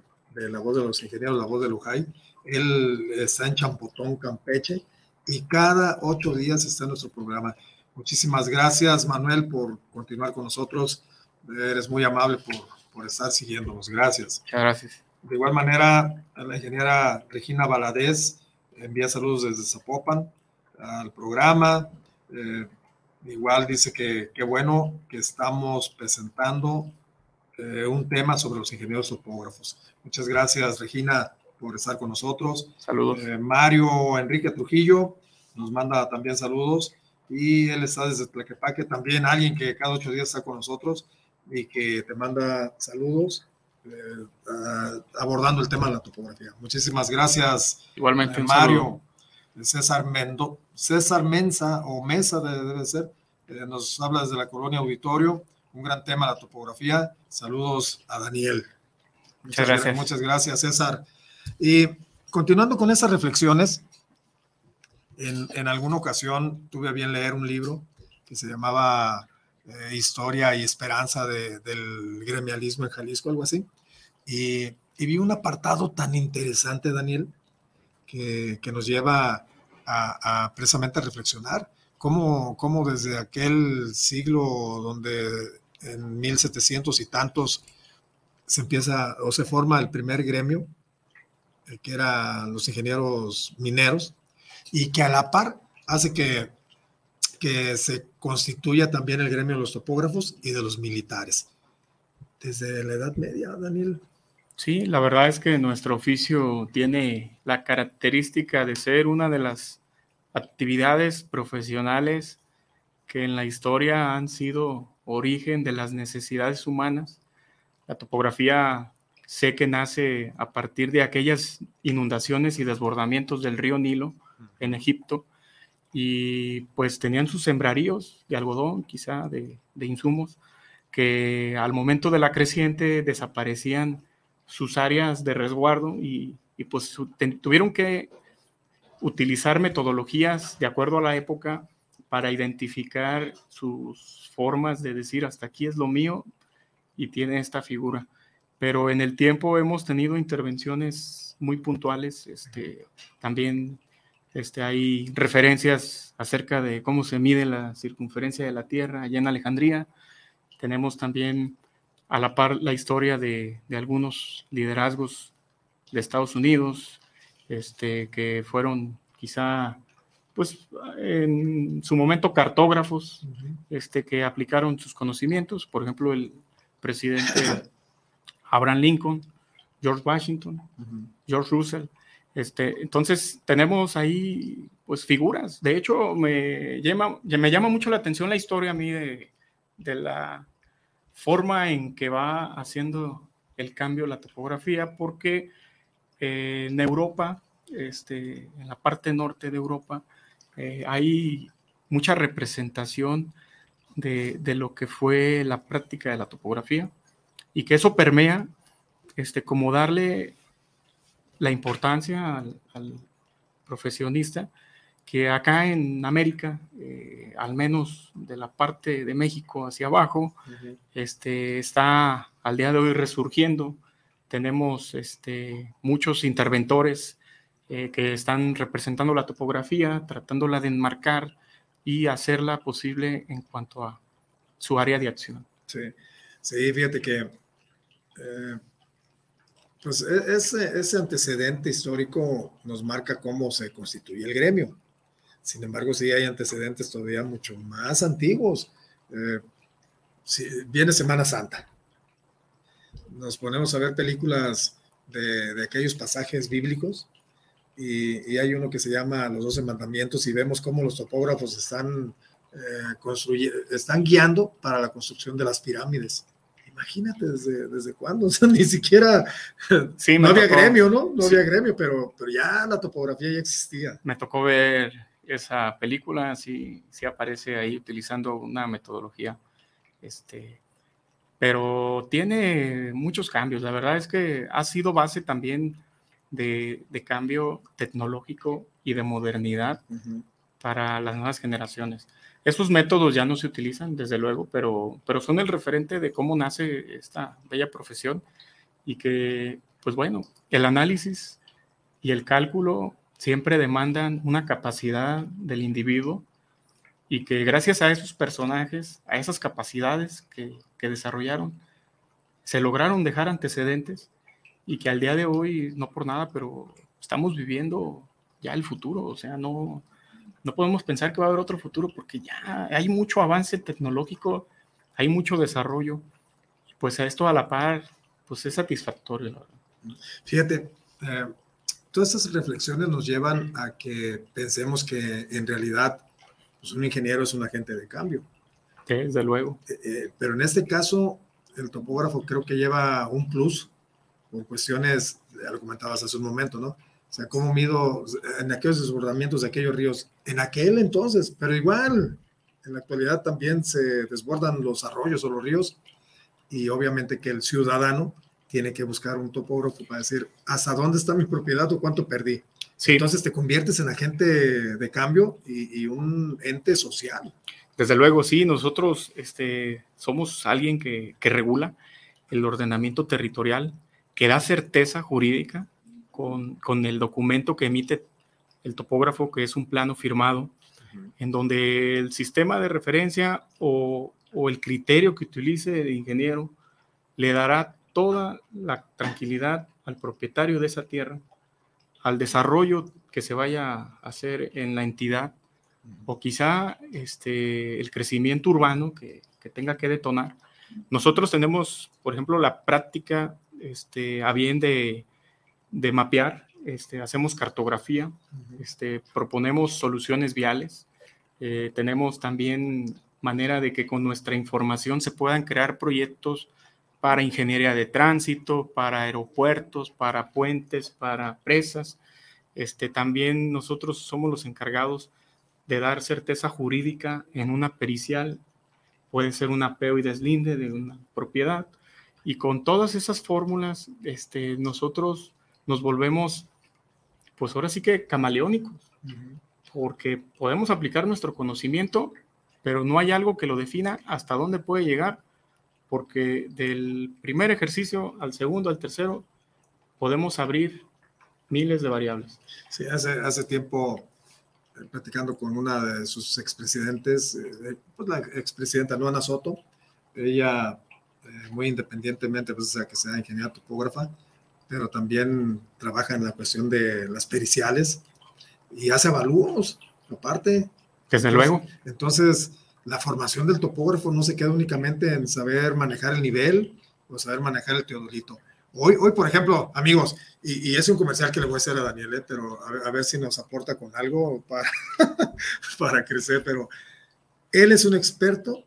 La Voz de los Ingenieros, La Voz de Lujay. Él está en Champotón, Campeche, y cada ocho días está en nuestro programa. Muchísimas gracias, Manuel, por continuar con nosotros. Eres muy amable por, por estar siguiéndonos. Gracias. Muchas gracias. De igual manera, la ingeniera Regina Valadez envía saludos desde Zapopan al programa. Eh, igual dice que qué bueno que estamos presentando eh, un tema sobre los ingenieros topógrafos. Muchas gracias, Regina, por estar con nosotros. Saludos. Eh, Mario Enrique Trujillo nos manda también saludos y él está desde Tlaquepaque, también alguien que cada ocho días está con nosotros y que te manda saludos eh, abordando el tema de la topografía. Muchísimas gracias. Igualmente, Mario. César Mendo, César Mensa o Mesa debe ser, nos habla desde la colonia Auditorio un gran tema la topografía. Saludos a Daniel. Muchas, gracias. Muchas gracias, César. Y continuando con esas reflexiones, en, en, alguna ocasión tuve a bien leer un libro que se llamaba eh, Historia y Esperanza del gremialismo en Jalisco, algo así. Y, vi un apartado tan interesante, Daniel, que, nos lleva a, precisamente a reflexionar cómo, cómo desde aquel siglo donde en 1700 y tantos se empieza o se forma el primer gremio, eh, que eran los ingenieros mineros, y que a la par hace que, que se constituya también el gremio de los topógrafos y de los militares. Desde la Edad Media, Daniel. Sí, la verdad es que nuestro oficio tiene la característica de ser una de las actividades profesionales que en la historia han sido origen de las necesidades humanas. La topografía sé que nace a partir de aquellas inundaciones y desbordamientos del río Nilo en Egipto y pues tenían sus sembraríos de algodón, quizá de, insumos, que al momento de la creciente desaparecían sus áreas de resguardo y, pues tuvieron que utilizar metodologías de acuerdo a la época para identificar sus formas de decir hasta aquí es lo mío y tiene esta figura. Pero en el tiempo hemos tenido intervenciones muy puntuales, este, también este, hay referencias acerca de cómo se mide la circunferencia de la Tierra allá en Alejandría. Tenemos también a la par la historia de, algunos liderazgos de Estados Unidos, este, que fueron quizá, pues en su momento cartógrafos, este, que aplicaron sus conocimientos. Por ejemplo, el presidente Abraham Lincoln, George Washington, George Russell, este, entonces tenemos ahí pues figuras. De hecho, me llama, me llama mucho la atención la historia a mí de, la forma en que va haciendo el cambio la topografía, porque eh, en Europa, este, en la parte norte de Europa, eh, hay mucha representación de, de, lo que fue la práctica de la topografía y que eso permea este, como darle la importancia al, profesionista que acá en América, eh, al menos de la parte de México hacia abajo, este, está al día de hoy resurgiendo. Tenemos este, muchos interventores eh, que están representando la topografía, tratándola de enmarcar y hacerla posible en cuanto a su área de acción. Sí, sí fíjate que eh, pues e, ese, antecedente histórico nos marca cómo se constituye el gremio. Sin embargo, sí hay antecedentes todavía mucho más antiguos. Eh, viene Semana Santa. Nos ponemos a ver películas de, aquellos pasajes bíblicos y, hay uno que se llama Los Doce Mandamientos y vemos cómo los topógrafos están, eh, están guiando para la construcción de las pirámides imagínate desde, desde cuándo, o sea, ni siquiera, sí, no había gremio, ¿no? No había gremio, pero, pero ya la topografía ya existía. Me tocó ver esa película, sí, sí aparece ahí utilizando una metodología, este, pero tiene muchos cambios, la verdad es que ha sido base también de, de cambio tecnológico y de modernidad para las nuevas generaciones. Esos métodos ya no se utilizan, desde luego, pero, pero son el referente de cómo nace esta bella profesión y que, pues bueno, el análisis y el cálculo siempre demandan una capacidad del individuo y que gracias a esos personajes, a esas capacidades que, que desarrollaron, se lograron dejar antecedentes y que al día de hoy, no por nada, pero estamos viviendo ya el futuro, o sea, no, no podemos pensar que va a haber otro futuro porque ya hay mucho avance tecnológico, hay mucho desarrollo. Pues a esto a la par, pues es satisfactorio. Fíjate, eh, todas estas reflexiones nos llevan a que pensemos que en realidad pues un ingeniero es un agente de cambio. Sí, desde luego. Eh, eh, pero en este caso, el topógrafo creo que lleva un plus por cuestiones, ya lo comentabas hace un momento, ¿no? O sea, cómo mido en aquellos desbordamientos de aquellos ríos, en aquel entonces, pero igual, en la actualidad también se desbordan los arroyos o los ríos y obviamente que el ciudadano tiene que buscar un topógrafo para decir hasta dónde está mi propiedad o cuánto perdí. Sí. Entonces te conviertes en agente de cambio y, un ente social. Desde luego, sí, nosotros este, somos alguien que, que regula el ordenamiento territorial, que da certeza jurídica con, el documento que emite el topógrafo, que es un plano firmado, en donde el sistema de referencia o, o el criterio que utilice el ingeniero le dará toda la tranquilidad al propietario de esa tierra, al desarrollo que se vaya a hacer en la entidad, o quizá este, el crecimiento urbano que, que tenga que detonar. Nosotros tenemos, por ejemplo, la práctica este, a bien de, de mapear, este, hacemos cartografía, este, proponemos soluciones viales, eh, tenemos también manera de que con nuestra información se puedan crear proyectos para ingeniería de tránsito, para aeropuertos, para puentes, para presas. Este, también nosotros somos los encargados de dar certeza jurídica en una pericial, puede ser un apeo y deslinde de una propiedad. Y con todas esas fórmulas, este, nosotros nos volvemos, pues ahora sí que camaleónicos, porque podemos aplicar nuestro conocimiento, pero no hay algo que lo defina hasta dónde puede llegar porque del primer ejercicio al segundo, al tercero, podemos abrir miles de variables. Sí, hace, hace tiempo, eh, platicando con una de sus expresidentes, eh, pues la expresidenta Luana Soto, ella eh, muy independientemente, pues, o sea, que sea ingeniera topógrafa, pero también trabaja en la cuestión de las periciales y hace avalúos, aparte. Desde luego. Entonces, la formación del topógrafo no se queda únicamente en saber manejar el nivel o saber manejar el teodolito. Hoy, hoy por ejemplo, amigos, y, es un comercial que le voy a hacer a Daniel, ¿eh? pero a, ver si nos aporta con algo para, para crecer, pero él es un experto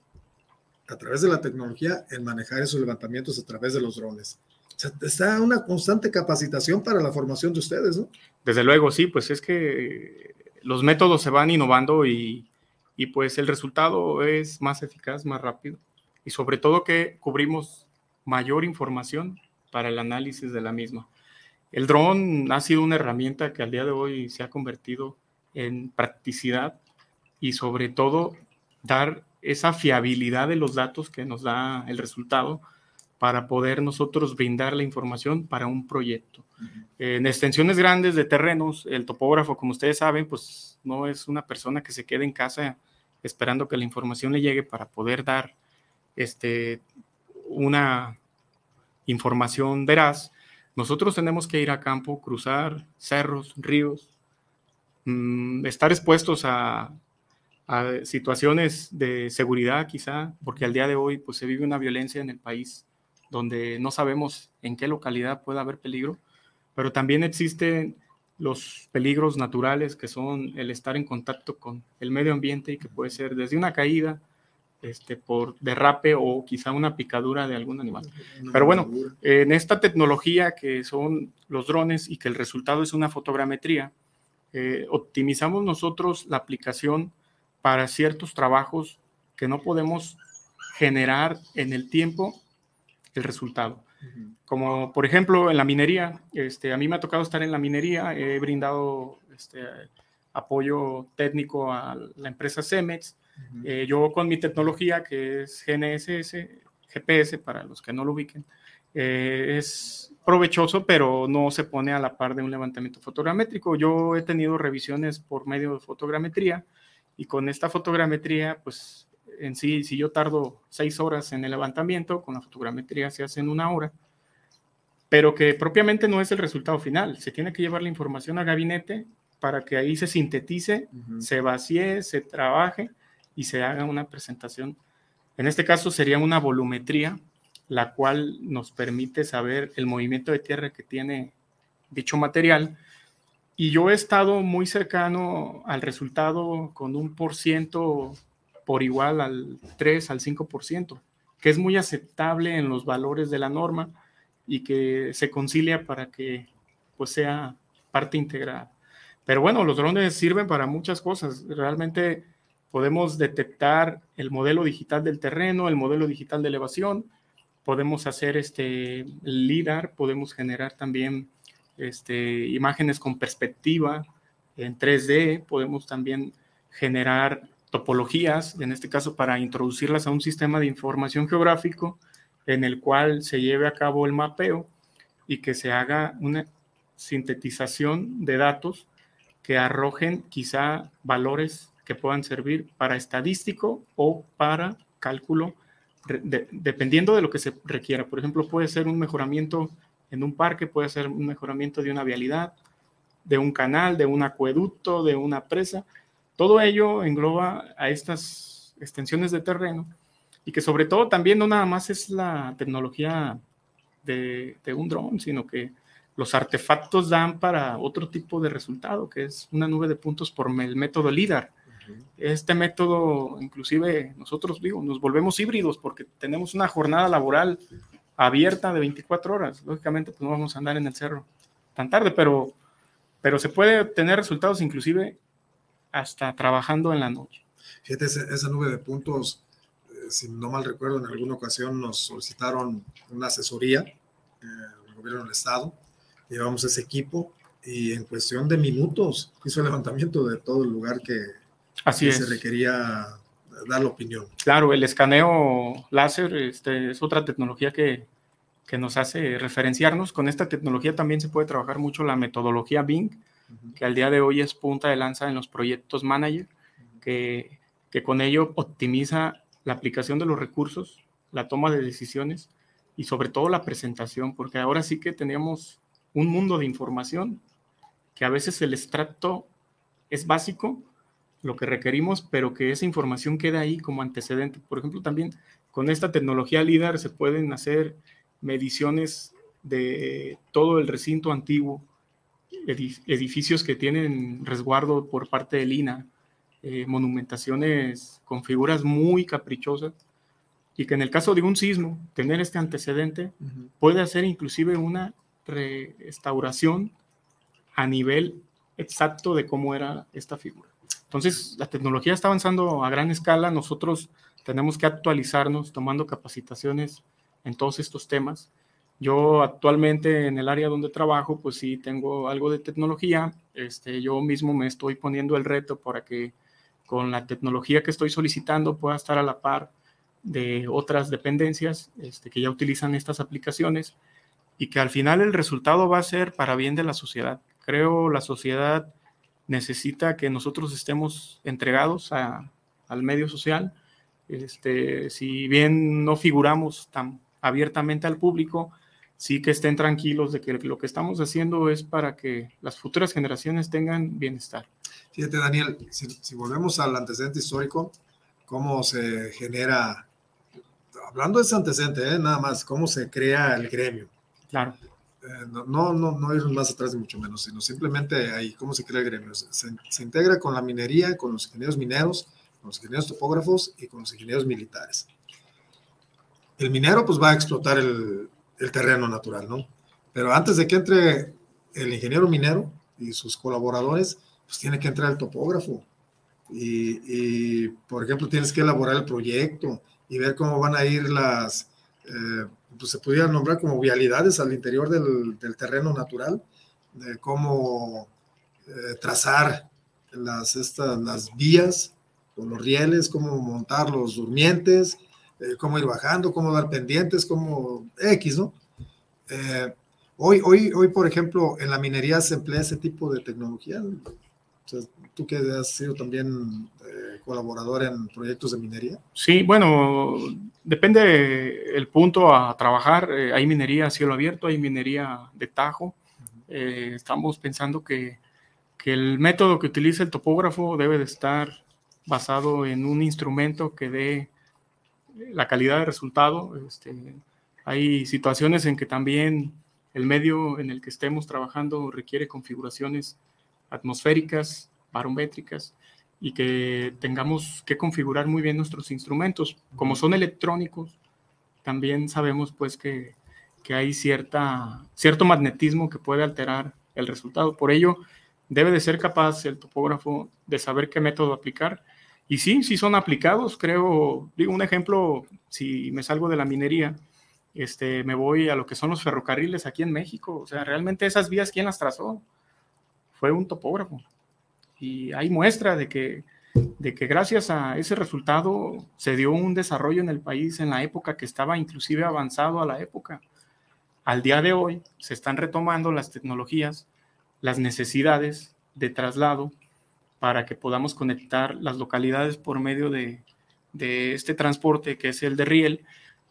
a través de la tecnología en manejar esos levantamientos a través de los drones. Sea, está una constante capacitación para la formación de ustedes, ¿no? Desde luego, sí, pues es que los métodos se van innovando y, y pues el resultado es más eficaz, más rápido y sobre todo que cubrimos mayor información para el análisis de la misma. El dron ha sido una herramienta que al día de hoy se ha convertido en practicidad y sobre todo dar esa fiabilidad de los datos que nos da el resultado para poder nosotros brindar la información para un proyecto. En extensiones grandes de terrenos, el topógrafo, como ustedes saben, pues no es una persona que se quede en casa esperando que la información le llegue para poder dar este, una información veraz, nosotros tenemos que ir a campo, cruzar cerros, ríos, mm, estar expuestos a, situaciones de seguridad quizá, porque al día de hoy pues, se vive una violencia en el país donde no sabemos en qué localidad puede haber peligro, pero también existen los peligros naturales que son el estar en contacto con el medio ambiente y que puede ser desde una caída este, por derrape o quizá una picadura de algún animal. Pero bueno, en esta tecnología que son los drones y que el resultado es una fotogrametría, eh, optimizamos nosotros la aplicación para ciertos trabajos que no podemos generar en el tiempo el resultado. Como por ejemplo en la minería, este, a mí me ha tocado estar en la minería, he brindado este, apoyo técnico a la empresa Cemex. Eh, yo con mi tecnología, que es GNSS, GPS para los que no lo ubiquen, eh, es provechoso, pero no se pone a la par de un levantamiento fotogramétrico. Yo he tenido revisiones por medio de fotogrametría y con esta fotogrametría, pues en sí, si yo tardo seis horas en el levantamiento, con la fotogrametría se hace en una hora, pero que propiamente no es el resultado final. Se tiene que llevar la información al gabinete para que ahí se sintetice, se vacíe, se trabaje y se haga una presentación. En este caso sería una volumetría, la cual nos permite saber el movimiento de tierra que tiene dicho material. Y yo he estado muy cercano al resultado con un por ciento por igual al 3 al 5%, que es muy aceptable en los valores de la norma y que se concilia para que pues sea parte integrada. Pero bueno, los drones sirven para muchas cosas. Realmente podemos detectar el modelo digital del terreno, el modelo digital de elevación, podemos hacer este LIDAR, podemos generar también este, imágenes con perspectiva en 3D, podemos también generar topologías, en este caso para introducirlas a un sistema de información geográfico en el cual se lleve a cabo el mapeo y que se haga una sintetización de datos que arrojen quizá valores que puedan servir para estadístico o para cálculo, dependiendo de lo que se requiera. Por ejemplo, puede ser un mejoramiento en un parque, puede ser un mejoramiento de una vialidad, de un canal, de un acueducto, de una presa. Todo ello engloba a estas extensiones de terreno y que sobre todo también no nada más es la tecnología de, un dron, sino que los artefactos dan para otro tipo de resultado, que es una nube de puntos por el método LIDAR. Este método, inclusive nosotros digo, nos volvemos híbridos porque tenemos una jornada laboral abierta de 24 horas. Lógicamente, pues no vamos a andar en el cerro tan tarde, pero, pero se puede obtener resultados inclusive hasta trabajando en la noche. Fíjate, esa nube de puntos si no mal recuerdo, en alguna ocasión nos solicitaron una asesoría eh, del gobierno del estado, llevamos ese equipo y en cuestión de minutos hizo el levantamiento de todo el lugar que, Así se requería dar la opinión. Claro, el escaneo láser este, es otra tecnología que, que nos hace referenciarnos. Con esta tecnología también se puede trabajar mucho la metodología Bing, que al día de hoy es punta de lanza en los proyectos manager, que, que con ello optimiza la aplicación de los recursos, la toma de decisiones y sobre todo la presentación, porque ahora sí que teníamos un mundo de información que a veces el extracto es básico, lo que requerimos, pero que esa información queda ahí como antecedente. Por ejemplo, también con esta tecnología LIDAR se pueden hacer mediciones de todo el recinto antiguo, edificios que tienen resguardo por parte del INA, eh, monumentaciones con figuras muy caprichosas y que en el caso de un sismo, tener este antecedente puede hacer inclusive una restauración a nivel exacto de cómo era esta figura. Entonces, la tecnología está avanzando a gran escala, nosotros tenemos que actualizarnos tomando capacitaciones en todos estos temas. Yo actualmente en el área donde trabajo, pues sí tengo algo de tecnología. Este, yo mismo me estoy poniendo el reto para que con la tecnología que estoy solicitando pueda estar a la par de otras dependencias este, que ya utilizan estas aplicaciones y que al final el resultado va a ser para bien de la sociedad. Creo la sociedad necesita que nosotros estemos entregados al medio social. Este, si bien no figuramos tan abiertamente al público, sí que estén tranquilos de que lo que estamos haciendo es para que las futuras generaciones tengan bienestar. Fíjate, Daniel, si, volvemos al antecedente histórico, cómo se genera, hablando de ese antecedente, ¿eh? nada más, cómo se crea el gremio. Claro. Eh, no, no, no, ir más atrás de mucho menos, sino simplemente ahí, cómo se crea el gremio. Se, se, integra con la minería, con los ingenieros mineros, con los ingenieros topógrafos y con los ingenieros militares. El minero pues va a explotar el, el terreno natural, ¿no? Pero antes de que entre el ingeniero minero y sus colaboradores, pues tiene que entrar el topógrafo. Y, por ejemplo, tienes que elaborar el proyecto y ver cómo van a ir las, eh, pues se pudiera nombrar como vialidades al interior del, terreno natural, de cómo eh, trazar las, estas, las vías con los rieles, cómo montar los durmientes, eh, cómo ir bajando, cómo dar pendientes, cómo X, ¿no? hoy, hoy, hoy, por ejemplo, en la minería se emplea ese tipo de tecnología tú que has sido también eh, colaborador en proyectos de minería. Sí, bueno, depende el punto a trabajar. Eh, hay minería a cielo abierto, hay minería de tajo. Eh, estamos pensando que, que, el método que utiliza el topógrafo debe de estar basado en un instrumento que dé la calidad de resultado. Este, hay situaciones en que también el medio en el que estemos trabajando requiere configuraciones atmosféricas, barométricas, y que tengamos que configurar muy bien nuestros instrumentos. Como son electrónicos, también sabemos pues que, que hay cierta, cierto magnetismo que puede alterar el resultado. Por ello, debe de ser capaz el topógrafo de saber qué método aplicar. Y sí, sí son aplicados, creo, digo un ejemplo, si me salgo de la minería, este, me voy a lo que son los ferrocarriles aquí en México. O sea, realmente esas vías, ¿quién las trazó? fue un topógrafo. Y hay muestra de que, de que gracias a ese resultado se dio un desarrollo en el país en la época que estaba inclusive avanzado a la época. Al día de hoy se están retomando las tecnologías, las necesidades de traslado para que podamos conectar las localidades por medio de, de este transporte que es el de riel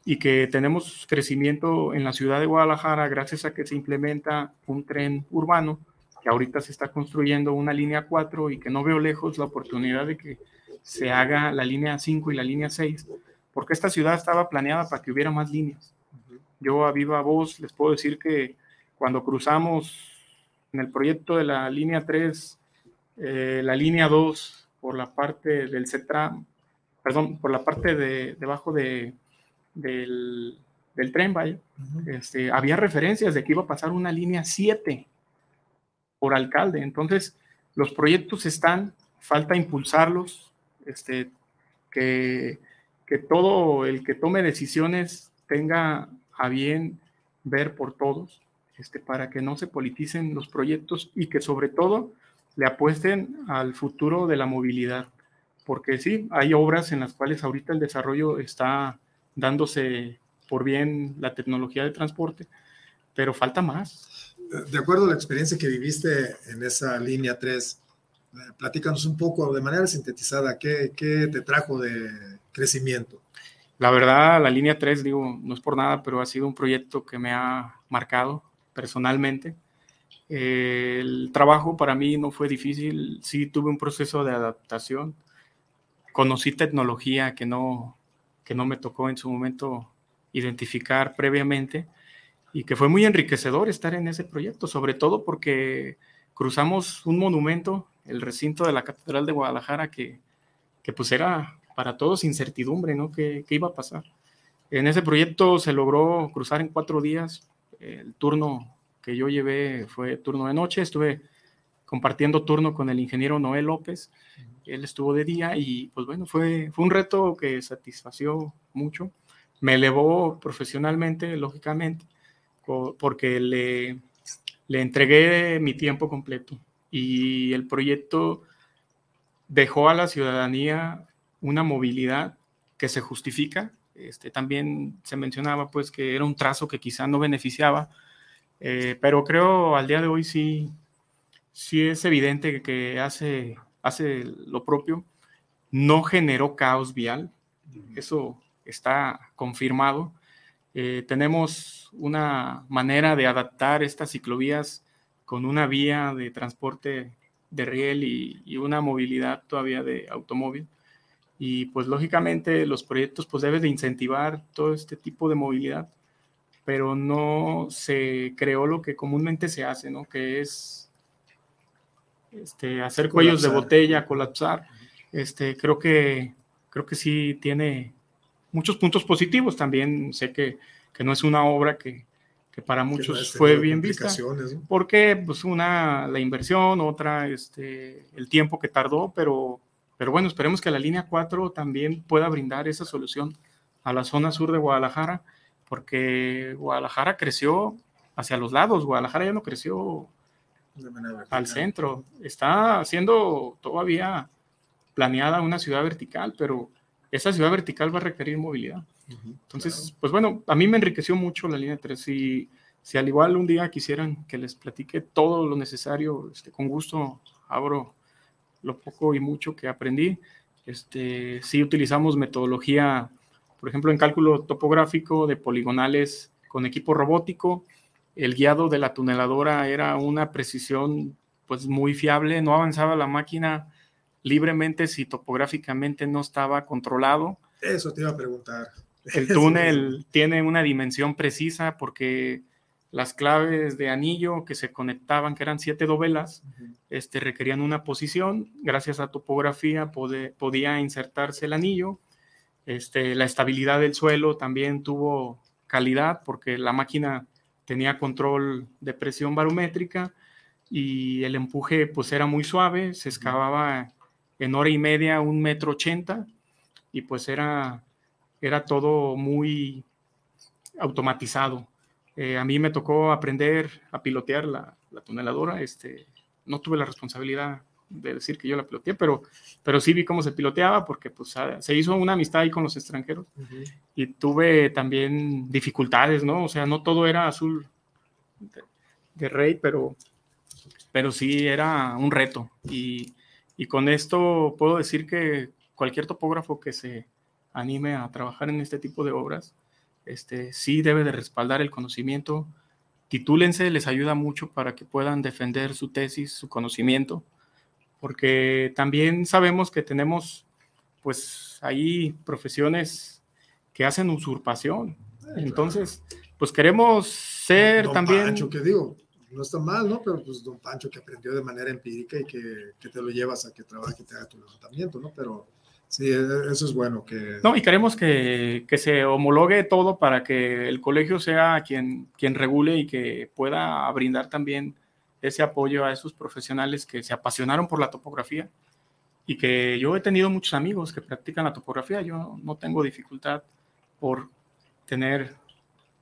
y que tenemos crecimiento en la ciudad de Guadalajara gracias a que se implementa un tren urbano, que ahorita se está construyendo una línea 4 y que no veo lejos la oportunidad de que se haga la línea 5 y la línea 6, porque esta ciudad estaba planeada para que hubiera más líneas. Yo a viva voz les puedo decir que cuando cruzamos en el proyecto de la línea 3, eh, la línea 2 por la parte del CETRAM, perdón, por la parte de debajo de, del, del tren, vaya, este, había referencias de que iba a pasar una línea 7 por alcalde. Entonces, los proyectos están, falta impulsarlos, este, que, que todo el que tome decisiones tenga a bien ver por todos, este, para que no se politicen los proyectos y que sobre todo le apuesten al futuro de la movilidad. Porque sí, hay obras en las cuales ahorita el desarrollo está dándose por bien la tecnología de transporte, pero falta más. De acuerdo a la experiencia que viviste en esa línea 3, eh, platícanos un poco de manera sintetizada, ¿qué, qué te trajo de crecimiento? La verdad, la línea 3, digo, no es por nada, pero ha sido un proyecto que me ha marcado personalmente. El trabajo para mí no fue difícil, sí tuve un proceso de adaptación, conocí tecnología que no, que no me tocó en su momento identificar previamente y que fue muy enriquecedor estar en ese proyecto, sobre todo porque cruzamos un monumento, el recinto de la Catedral de Guadalajara, que, que pues era para todos incertidumbre, ¿no? ¿Qué, ¿Qué, iba a pasar? En ese proyecto se logró cruzar en cuatro días. El turno que yo llevé fue turno de noche, estuve compartiendo turno con el ingeniero Noel López él estuvo de día y pues bueno, fue, fue un reto que satisfació mucho. Me elevó profesionalmente, lógicamente, porque le, le entregué mi tiempo completo y el proyecto dejó a la ciudadanía una movilidad que se justifica. Este, también se mencionaba pues que era un trazo que quizá no beneficiaba, eh, pero creo al día de hoy sí, sí es evidente que hace hace lo propio, no generó caos vial, eso está confirmado. Eh, tenemos una manera de adaptar estas ciclovías con una vía de transporte de riel y, una movilidad todavía de automóvil. Y pues lógicamente los proyectos pues deben de incentivar todo este tipo de movilidad, pero no se creó lo que comúnmente se hace, ¿no? Que es este, hacer cuellos de botella, colapsar. Este, creo que creo que sí tiene muchos puntos positivos. También sé que, que no es una obra que, que para muchos fue bien vista. Porque pues una, la inversión, otra, este, el tiempo que tardó, pero, pero bueno, esperemos que la línea 4 también pueda brindar esa solución a la zona sur de Guadalajara, porque Guadalajara creció hacia los lados, Guadalajara ya no creció al centro. Está siendo todavía planeada una ciudad vertical, pero esa ciudad vertical va a requerir movilidad. Entonces, pues bueno, a mí me enriqueció mucho la línea 3. Si, si al igual un día quisieran que les platique todo lo necesario, este, con gusto abro lo poco y mucho que aprendí. Este, sí utilizamos metodología, por ejemplo, en cálculo topográfico de poligonales con equipo robótico el guiado de la tuneladora era una precisión pues muy fiable, no avanzaba la máquina libremente si topográficamente no estaba controlado. Eso te iba a preguntar. El túnel tiene una dimensión precisa porque las claves de anillo que se conectaban, que eran siete dovelas, este, requerían una posición. Gracias a topografía podía insertarse el anillo. Este, la estabilidad del suelo también tuvo calidad porque la máquina tenía control de presión barométrica y el empuje pues era muy suave, se excavaba en hora y media, un metro ochenta, y pues era, era todo muy automatizado. Eh, a mí me tocó aprender a pilotear la, la tuneladora, este, no tuve la responsabilidad de decir que yo la piloteé, pero, pero sí vi cómo se piloteaba porque pues, se hizo una amistad ahí con los extranjeros y tuve también dificultades, ¿no? O sea, no todo era azul de, rey, pero, pero sí era un reto. Y, y con esto puedo decir que cualquier topógrafo que se anime a trabajar en este tipo de obras, este, sí debe de respaldar el conocimiento. Titúlense, les ayuda mucho para que puedan defender su tesis, su conocimiento, porque también sabemos que tenemos, pues, ahí profesiones que hacen usurpación. Entonces, pues queremos ser Don también... Pancho, que digo, no está mal, ¿no? Pero pues Don Pancho que aprendió de manera empírica y que, que te lo llevas a que trabaje y te haga tu levantamiento, ¿no? Pero sí, e, eso es bueno que... No, y queremos que, que, se homologue todo para que el colegio sea quien, quien regule y que pueda brindar también ese apoyo a esos profesionales que se apasionaron por la topografía y que yo he tenido muchos amigos que practican la topografía. Yo no tengo dificultad por tener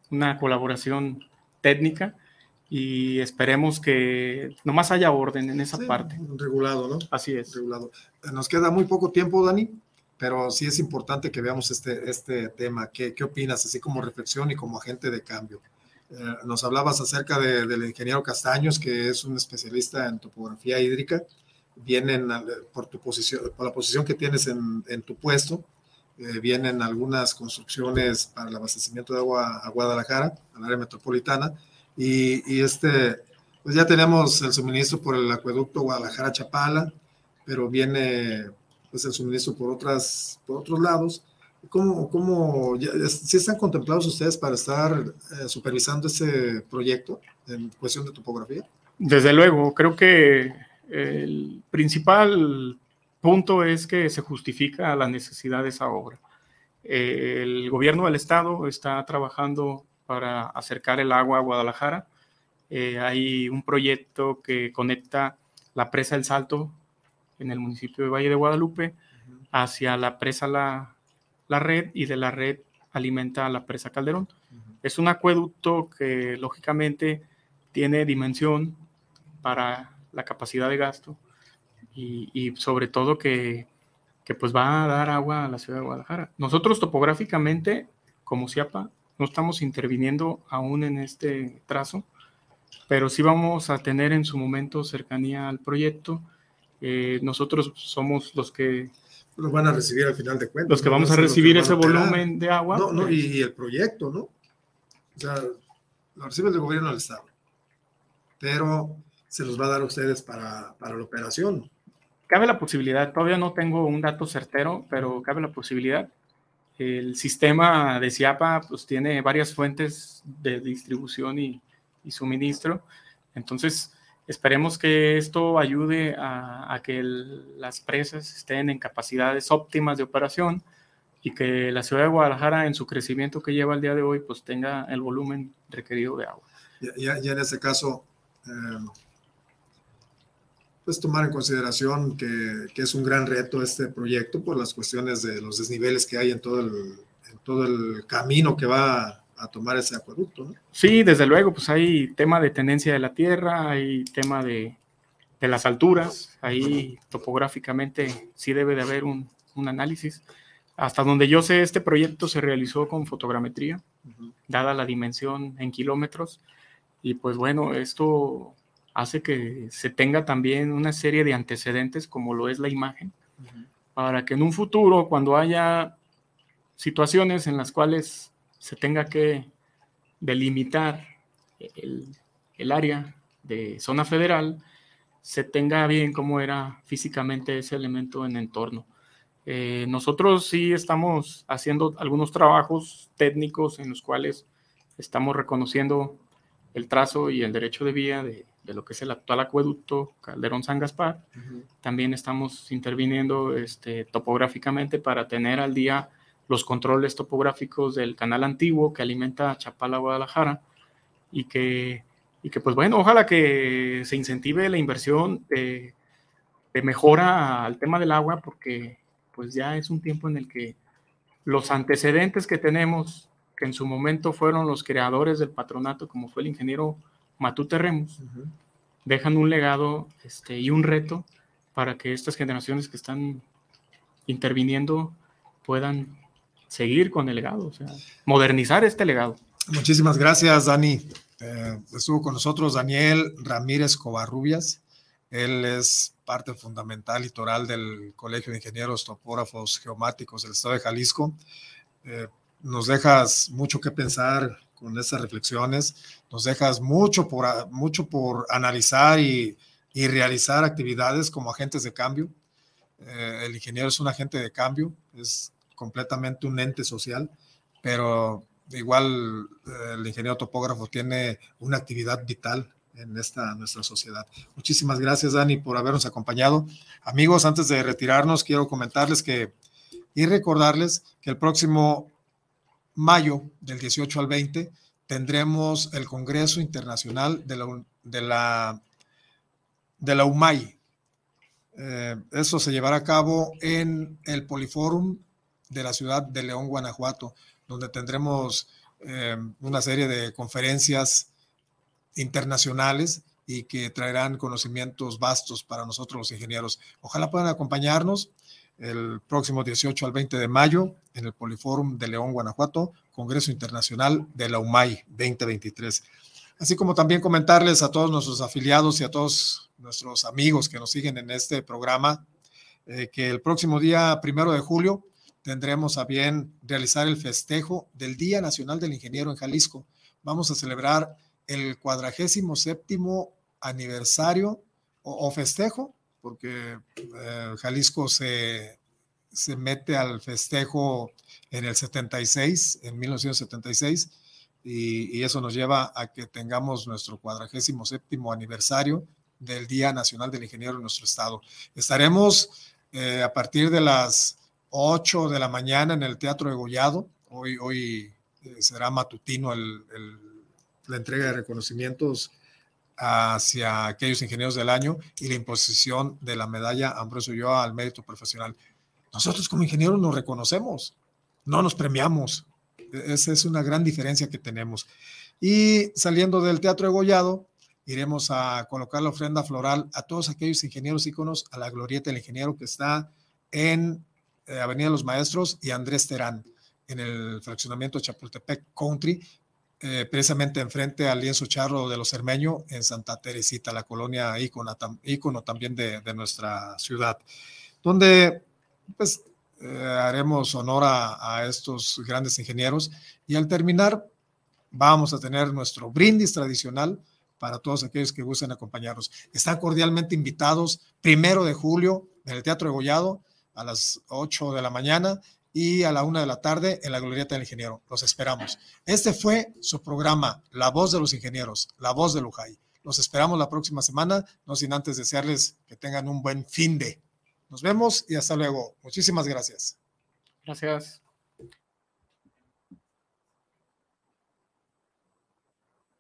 una colaboración técnica y esperemos que nomás haya orden en esa Sí, parte. Regulado, ¿no? Así es. Regulado. Nos queda muy poco tiempo, Dani, pero sí es importante que veamos este, este tema. ¿Qué, ¿Qué opinas, así como reflexión y como agente de cambio? Eh, nos hablabas acerca de- del ingeniero Castaños, que es un especialista en topografía hídrica. Vienen por tu posición, por la posición que tienes en, en tu puesto, eh, vienen algunas construcciones para el abastecimiento de agua a Guadalajara, al área metropolitana, y, y este, pues ya tenemos el suministro por el acueducto Guadalajara-Chapala, pero viene pues el suministro por otras por otros lados. ¿Cómo, cómo ya, si están contemplados ustedes para estar eh, supervisando ese proyecto en cuestión de topografía? Desde luego, creo que el principal punto es que se justifica la necesidad de esa obra. El gobierno del estado está trabajando para acercar el agua a Guadalajara. Eh, hay un proyecto que conecta la presa El Salto en el municipio de Valle de Guadalupe hacia la presa La, la Red y de la Red alimenta a la presa Calderón. Es un acueducto que lógicamente tiene dimensión para la capacidad de gasto y, y sobre todo que, que, pues va a dar agua a la ciudad de Guadalajara. Nosotros topográficamente, como CIAPA, no estamos interviniendo aún en este trazo, pero sí vamos a tener en su momento cercanía al proyecto. Eh, nosotros somos los que Lo van a recibir al final de cuentas. los que ¿no? vamos a recibir ese volumen de agua. No, no, y, y el proyecto, ¿no? O sea, lo recibe el gobierno del Estado, pero se los va a dar a ustedes para, para la operación. Cabe la posibilidad, todavía no tengo un dato certero, pero cabe la posibilidad. El sistema de CIAPA pues, tiene varias fuentes de distribución y, y suministro. Entonces, esperemos que esto ayude a, a que el, las presas estén en capacidades óptimas de operación y que la ciudad de Guadalajara, en su crecimiento que lleva el día de hoy, pues tenga el volumen requerido de agua. Ya, ya en este caso, eh, pues tomar en consideración que, que, es un gran reto este proyecto por las cuestiones de los desniveles que hay en todo el, en todo el camino que va a tomar ese acueducto. ¿no? Sí, desde luego, pues hay tema de tenencia de la tierra, hay tema de, de las alturas, ahí topográficamente sí debe de haber un, un, análisis. Hasta donde yo sé, este proyecto se realizó con fotogrametría, uh -huh. dada la dimensión en kilómetros, y pues bueno, esto hace que se tenga también una serie de antecedentes como lo es la imagen, uh -huh. para que en un futuro, cuando haya situaciones en las cuales se tenga que delimitar el, el, área de zona federal, se tenga bien cómo era físicamente ese elemento en entorno. Eh, nosotros sí estamos haciendo algunos trabajos técnicos en los cuales estamos reconociendo el trazo y el derecho de vía de, de lo que es el actual acueducto Calderón San Gaspar. Uh -huh. También estamos interviniendo este, topográficamente para tener al día los controles topográficos del canal antiguo que alimenta a Chapala, Guadalajara, y que, y que, pues bueno, ojalá que se incentive la inversión de, de, mejora al tema del agua, porque pues ya es un tiempo en el que los antecedentes que tenemos, que en su momento fueron los creadores del patronato, como fue el ingeniero Matute Remus, uh -huh. dejan un legado este, y un reto para que estas generaciones que están interviniendo puedan seguir con el legado, o sea, modernizar este legado. Muchísimas gracias, Dani. Eh, estuvo con nosotros Daniel Ramírez Covarrubias. Él es parte fundamental y toral del Colegio de Ingenieros Topógrafos Geomáticos del Estado de Jalisco. Eh, nos dejas mucho que pensar con estas reflexiones, nos dejas mucho por, mucho por analizar y, y realizar actividades como agentes de cambio. Eh, el ingeniero es un agente de cambio, es completamente un ente social, pero igual eh, el ingeniero topógrafo tiene una actividad vital en esta nuestra sociedad. Muchísimas gracias, Dani, por habernos acompañado. Amigos, antes de retirarnos, quiero comentarles que y recordarles que el próximo mayo, del 18 al 20, tendremos el Congreso Internacional de la, de la, de la UMAI. Eh, eso se llevará a cabo en el Poliforum de la ciudad de León, Guanajuato, donde tendremos eh, una serie de conferencias internacionales y que traerán conocimientos vastos para nosotros los ingenieros. Ojalá puedan acompañarnos el próximo 18 al 20 de mayo en el Poliforum de León, Guanajuato, Congreso Internacional de la UMAI 2023. Así como también comentarles a todos nuestros afiliados y a todos nuestros amigos que nos siguen en este programa eh, que el próximo día primero de julio tendremos a bien realizar el festejo del Día Nacional del Ingeniero en Jalisco. Vamos a celebrar el cuadragésimo séptimo aniversario o, festejo, porque eh, Jalisco se, se mete al festejo en el 76, en 1976, y, y, eso nos lleva a que tengamos nuestro cuadragésimo séptimo aniversario del Día Nacional del Ingeniero en nuestro estado. Estaremos eh, a partir de las 8 de la mañana en el Teatro de Gollado. Hoy, hoy eh, será matutino el, la entrega de reconocimientos hacia aquellos ingenieros del año y la imposición de la medalla Ambrosio yo al mérito profesional. Nosotros como ingenieros nos reconocemos, no nos premiamos. E-, esa es una gran diferencia que tenemos. Y saliendo del Teatro de Gollado, iremos a colocar la ofrenda floral a todos aquellos ingenieros íconos, a la glorieta del ingeniero que está en eh, Avenida Los Maestros y Andrés Terán, en el fraccionamiento Chapultepec Country, eh, precisamente enfrente al lienzo charro de los Cermeño en Santa Teresita, la colonia ícono, también de, nuestra ciudad, donde pues eh, haremos honor a, a estos grandes ingenieros y al terminar vamos a tener nuestro brindis tradicional para todos aquellos que gusten acompañarnos. Están cordialmente invitados primero de julio en el Teatro de Gollado a las 8 de la mañana y a la 1 de la tarde en la Glorieta del Ingeniero. Los esperamos. Este fue su programa, La Voz de los Ingenieros, La Voz de Lujay. Los esperamos la próxima semana, no sin antes desearles que tengan un buen fin de. Nos vemos y hasta luego. Muchísimas gracias. Gracias.